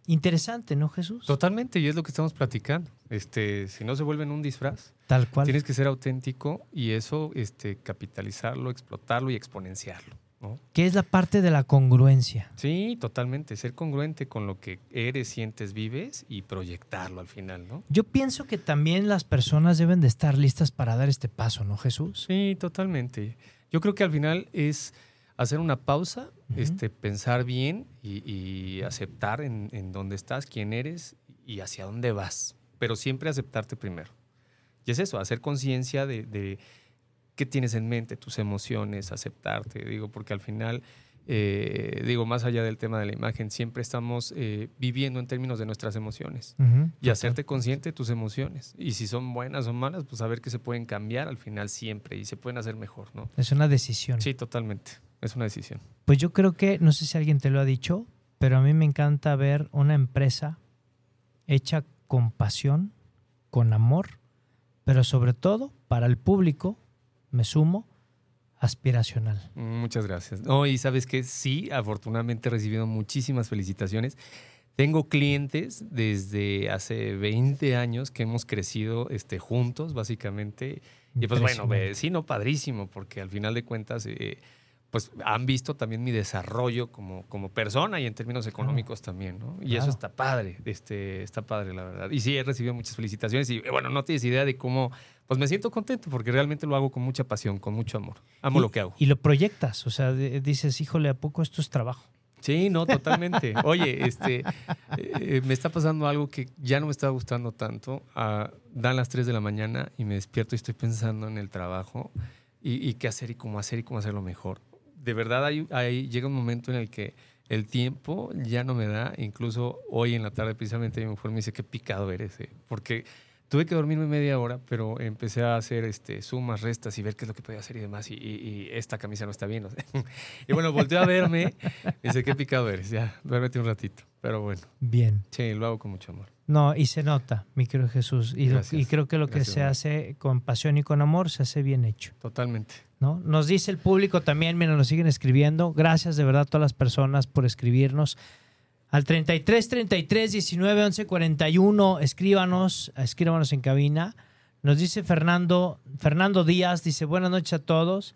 Interesante, ¿no, Jesús? Totalmente, y es lo que estamos platicando. Este, si no se vuelven un disfraz, tal cual. Tienes que ser auténtico y eso, este, capitalizarlo, explotarlo y exponenciarlo. ¿No? ¿Qué es la parte de la congruencia? Sí, totalmente. Ser congruente con lo que eres, sientes, vives y proyectarlo al final, ¿no? Yo pienso que también las personas deben de estar listas para dar este paso, ¿no, Jesús? Sí, totalmente. Yo creo que al final es hacer una pausa, este, pensar bien y, aceptar en, en, dónde estás, quién eres y hacia dónde vas. Pero siempre aceptarte primero. Y es eso, hacer conciencia de, qué tienes en mente, tus emociones, aceptarte, digo, porque al final, eh, digo, más allá del tema de la imagen, siempre estamos eh, viviendo en términos de nuestras emociones. Y hacerte consciente de tus emociones. Y si son buenas o malas, pues saber que se pueden cambiar al final siempre y se pueden hacer mejor, ¿no? Es una decisión. Sí, totalmente. Es una decisión. Pues yo creo que, no sé si alguien te lo ha dicho, pero a mí me encanta ver una empresa hecha con pasión, con amor, pero sobre todo para el público, me sumo, aspiracional. Muchas gracias. Oh, y sabes que sí, afortunadamente he recibido muchísimas felicitaciones. Tengo clientes desde hace 20 años que hemos crecido este, juntos, básicamente. Y pues bueno, vecino padrísimo, porque al final de cuentas... Eh, pues han visto también mi desarrollo como, como persona y en términos económicos también, ¿no? Y eso está padre, este, está padre, la verdad. Y sí, he recibido muchas felicitaciones y bueno, no tienes idea de cómo, pues me siento contento porque realmente lo hago con mucha pasión, con mucho amor. Amo lo que hago. Y lo proyectas, o sea, dices, híjole, ¿a poco esto es trabajo? Sí, no, totalmente. Oye, este, eh, me está pasando algo que ya no me está gustando tanto. Ah, dan las 3 de la mañana y me despierto y estoy pensando en el trabajo y, y qué hacer y cómo hacer y cómo hacerlo mejor de verdad ahí, llega un momento en el que el tiempo ya no me da. Incluso hoy en la tarde, precisamente, mi mujer me dice, qué picado eres. Eh", porque tuve que dormirme media hora, pero empecé a hacer este, sumas, restas y ver qué es lo que podía hacer y demás. Y, esta camisa no está bien. y bueno, volteó a verme y dice, qué picado eres. Ya, duérmete un ratito. Pero bueno. Bien. Sí, lo hago con mucho amor. No, y se nota, mi querido Jesús. Y, y creo que lo que se hace con pasión y con amor se hace bien hecho. Totalmente. ¿No? Nos dice el público también, mira, nos siguen escribiendo. Gracias de verdad a todas las personas por escribirnos. Al 33 33 19 11 41, escríbanos, escríbanos en cabina. Nos dice Fernando, Fernando Díaz, dice buenas noches a todos.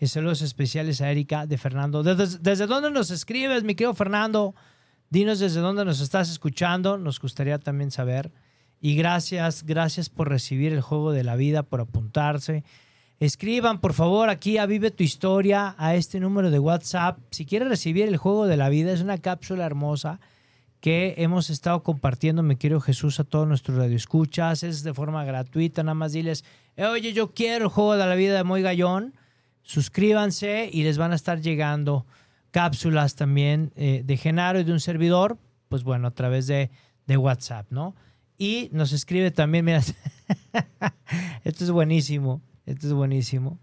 Y saludos especiales a Erika de Fernando. ¿Desde, desde dónde nos escribes, mi querido Fernando? Dinos desde dónde nos estás escuchando, nos gustaría también saber. Y gracias, gracias por recibir el juego de la vida, por apuntarse. Escriban, por favor, aquí a Vive tu Historia, a este número de WhatsApp. Si quieren recibir el juego de la vida, es una cápsula hermosa que hemos estado compartiendo, me quiero Jesús, a todos nuestros radioescuchas. Es de forma gratuita, nada más diles, "Eh, oye, yo quiero el juego de la vida de Moy Gallón. Suscríbanse y les van a estar llegando cápsulas también eh, de Genaro y de un servidor, pues bueno, a través de, de WhatsApp, ¿no? Y nos escribe también, mira, esto es buenísimo, esto es buenísimo.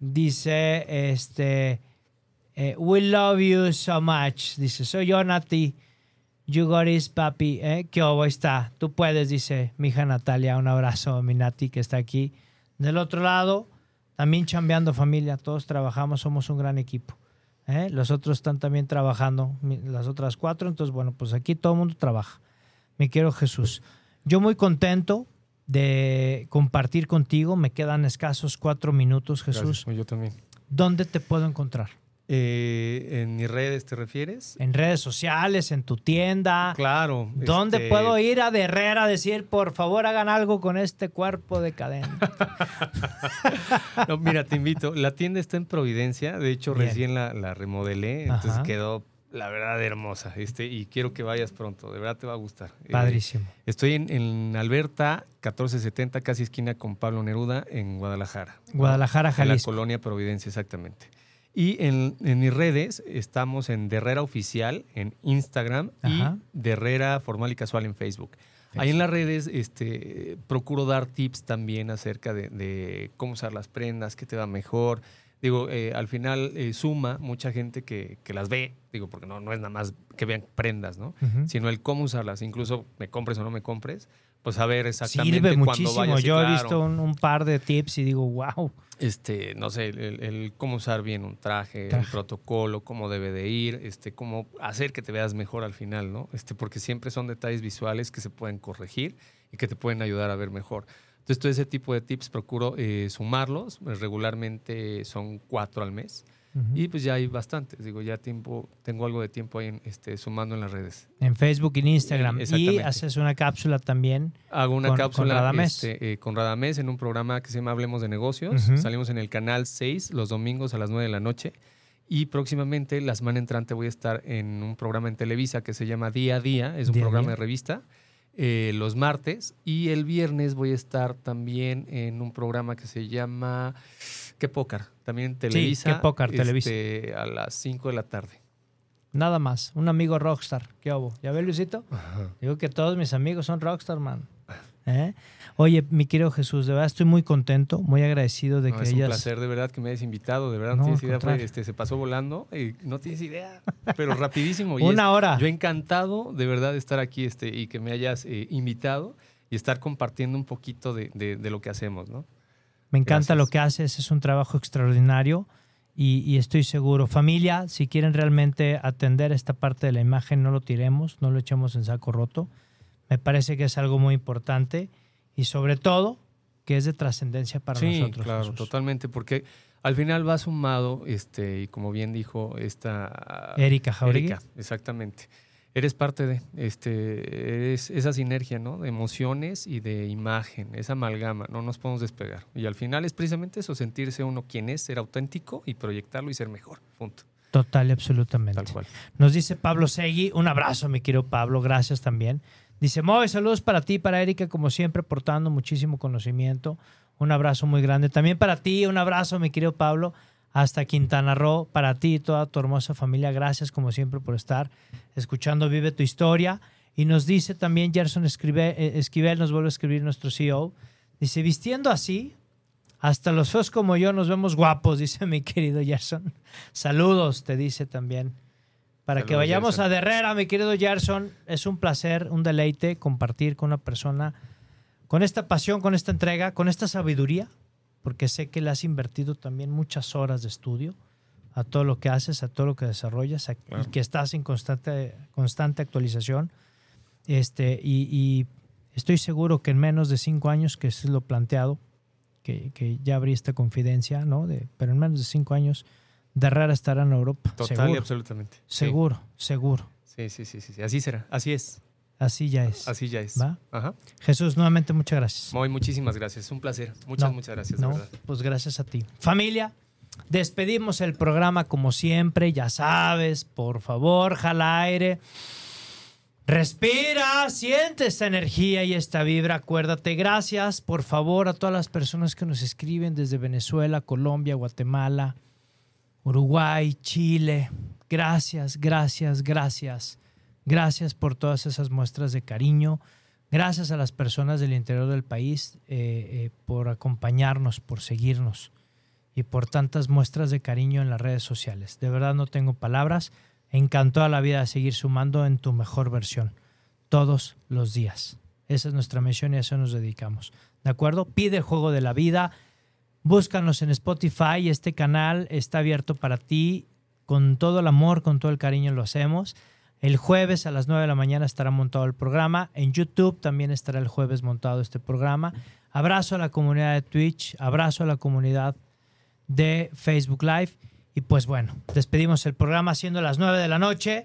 Dice, este, eh, we love you so much. Dice, soy yo, Nati. You got it, papi. ¿eh? ¿Qué? Ahí está. Tú puedes, dice mi hija Natalia. Un abrazo, mi Nati, que está aquí. Del otro lado, también chambeando familia. Todos trabajamos, somos un gran equipo. ¿eh? Los otros están también trabajando, las otras cuatro. Entonces, bueno, pues aquí todo el mundo trabaja. Me quiero Jesús. Yo muy contento de compartir contigo. Me quedan escasos cuatro minutos, Jesús. Gracias, yo también. ¿Dónde te puedo encontrar? Eh, ¿En mis redes te refieres? En redes sociales, en tu tienda. Claro. ¿Dónde este, puedo ir a de Herrera a decir, por favor, hagan algo con este cuerpo decadente? No, mira, te invito. La tienda está en Providencia. De hecho, Bien. recién la, la remodelé. Entonces Ajá. quedó, la verdad, hermosa. Este, y quiero que vayas pronto. De verdad te va a gustar. Eh, Padrísimo. estoy en, en Alberta, 1470, casi esquina con Pablo Neruda, en Guadalajara. Guadalajara, En la Jalisco. colonia Providencia, exactamente. Y en, en mis redes estamos en Derrera Oficial en Instagram Ajá. y Derrera Formal y Casual en Facebook. Ahí en las redes este, procuro dar tips también acerca de, de cómo usar las prendas, qué te va mejor. Digo, eh, al final eh, suma mucha gente que, que las ve, digo, porque no, no es nada más que vean prendas, ¿no? Ujú. Sino el cómo usarlas, incluso me compres o no me compres, pues saber exactamente Sirve cuando muchísimo. vayas. Yo he claro. visto un, un par de tips y digo, wow. este, no sé, el, el cómo usar bien un traje, el Traje. protocolo, cómo debe de ir, este, cómo hacer que te veas mejor al final, ¿no? Este, porque siempre son detalles visuales que se pueden corregir y que te pueden ayudar a ver mejor. Entonces, todo ese tipo de tips procuro eh, sumarlos. Regularmente son cuatro al mes. Y pues ya hay bastantes. Digo, ya tiempo, tengo algo de tiempo ahí en, este, sumando en las redes. En Facebook y en Instagram. Eh, Y haces una cápsula también. Hago una Con- con cápsula Radamés. este, eh, con Radamés en un programa que se llama Hablemos de Negocios. Ujú. Salimos en el canal 6 los domingos a las 9 de la noche. Y próximamente, la semana entrante, voy a estar en un programa en Televisa que se llama Día a Día. Es un Día programa Día. de revista. Eh, los martes. Y el viernes voy a estar también en un programa que se llama Qué Pócar. También Televisa. Qué Pócar, Televisa. este, A las 5 de la tarde. Nada más. Un amigo rockstar. ¿Qué hubo? ¿Ya ves, Luisito? Digo que todos mis amigos son rockstar, man. ¿Eh? Oye, mi querido Jesús, de verdad estoy muy contento, muy agradecido de No, que es un hayas... placer de verdad que me hayas invitado, de verdad No, tienes idea, fue, este, se pasó volando y no tienes idea, pero rapidísimo. Una es- hora. Yo encantado de verdad de estar aquí este, y que me hayas eh, invitado y estar compartiendo un poquito de, de- de lo que hacemos, ¿no? Me encanta Gracias. lo que haces, es un trabajo extraordinario y, y estoy seguro. Familia, si quieren realmente atender esta parte de la imagen, no lo tiremos, no lo echemos en saco roto. Me parece que es algo muy importante y sobre todo que es de trascendencia para sí, nosotros. claro, Jesús. totalmente, porque al final va sumado, este, y como bien dijo esta Erika Jauregui. Erika, exactamente. Eres parte de este, es esa sinergia, ¿no? De emociones y de imagen, esa amalgama, no nos podemos despegar. Y al final es precisamente eso, sentirse uno quien es, ser auténtico y proyectarlo y ser mejor. Punto. Total y absolutamente. Tal cual. Nos dice Pablo Segui, un abrazo, mi querido Pablo, gracias también. Dice, Moy, saludos para ti, para Erika, como siempre, aportando muchísimo conocimiento. Un abrazo muy grande. También para ti, un abrazo, mi querido Pablo, hasta Quintana Roo, para ti y toda tu hermosa familia. Gracias, como siempre, por estar escuchando Vive tu Historia. Y nos dice también Gerson eh, Esquivel, nos vuelve a escribir nuestro CEO. Dice, vistiendo así, hasta los feos como yo nos vemos guapos, dice mi querido Gerson. Saludos, te dice también. Para que vayamos Gerson. a Derrera, mi querido Gerson, es un placer, un deleite compartir con una persona con esta pasión, con esta entrega, con esta sabiduría, porque sé que le has invertido también muchas horas de estudio a todo lo que haces, a todo lo que desarrollas, a- y que estás en constante, constante actualización. Este, y, y estoy seguro que en menos de cinco años, que es lo planteado, que, que ya abrí esta confidencia, ¿no? De, pero en menos de cinco años, Derrera estará en Europa. Total y seguro, absolutamente. Sí. seguro, seguro. Sí, sí, sí, sí, sí. Así será. Así es. Así ya es. Así ya es. ¿Va? Ajá. Jesús, nuevamente muchas gracias. Muy, muchísimas gracias. Un placer. Muchas, No, muchas gracias, de no, verdad. Pues gracias a ti. Familia, despedimos el programa como siempre, ya sabes, por favor, jala aire. Respira, siente esta energía y esta vibra. Acuérdate, gracias por favor a todas las personas que nos escriben desde Venezuela, Colombia, Guatemala, Uruguay, Chile. Gracias, gracias, gracias. Gracias por todas esas muestras de cariño. Gracias a las personas del interior del país eh, eh, por acompañarnos, por seguirnos y por tantas muestras de cariño en las redes sociales. De verdad no tengo palabras. Encantó a la vida de seguir sumando en tu mejor versión todos los días. Esa es nuestra misión y a eso nos dedicamos. ¿De acuerdo? Pide el juego de la vida. Búscanos en Spotify. Este canal está abierto para ti. Con todo el amor, con todo el cariño lo hacemos. El jueves a las 9 de la mañana estará montado el programa. En YouTube también estará el jueves montado este programa. Abrazo a la comunidad de Twitch. Abrazo a la comunidad de Facebook Live. Y pues bueno, despedimos el programa siendo las 9 de la noche.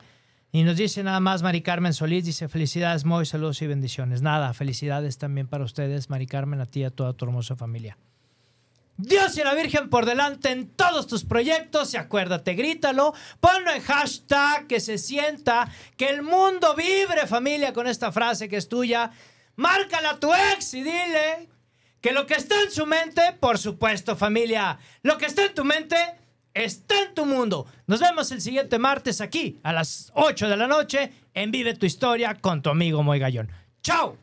Y nos dice nada más Mari Carmen Solís, dice felicidades, Moy, saludos y bendiciones. Nada, felicidades también para ustedes, Mari Carmen, a ti y a toda tu hermosa familia. Dios y la Virgen por delante en todos tus proyectos y acuérdate, grítalo, ponlo en hashtag, que se sienta, que el mundo vibre familia con esta frase que es tuya. Márcala a tu ex y dile que lo que está en su mente, por supuesto familia, lo que está en tu mente está en tu mundo. Nos vemos el siguiente martes aquí a las 8 de la noche en Vive tu Historia con tu amigo Moy Gallón. ¡Chao!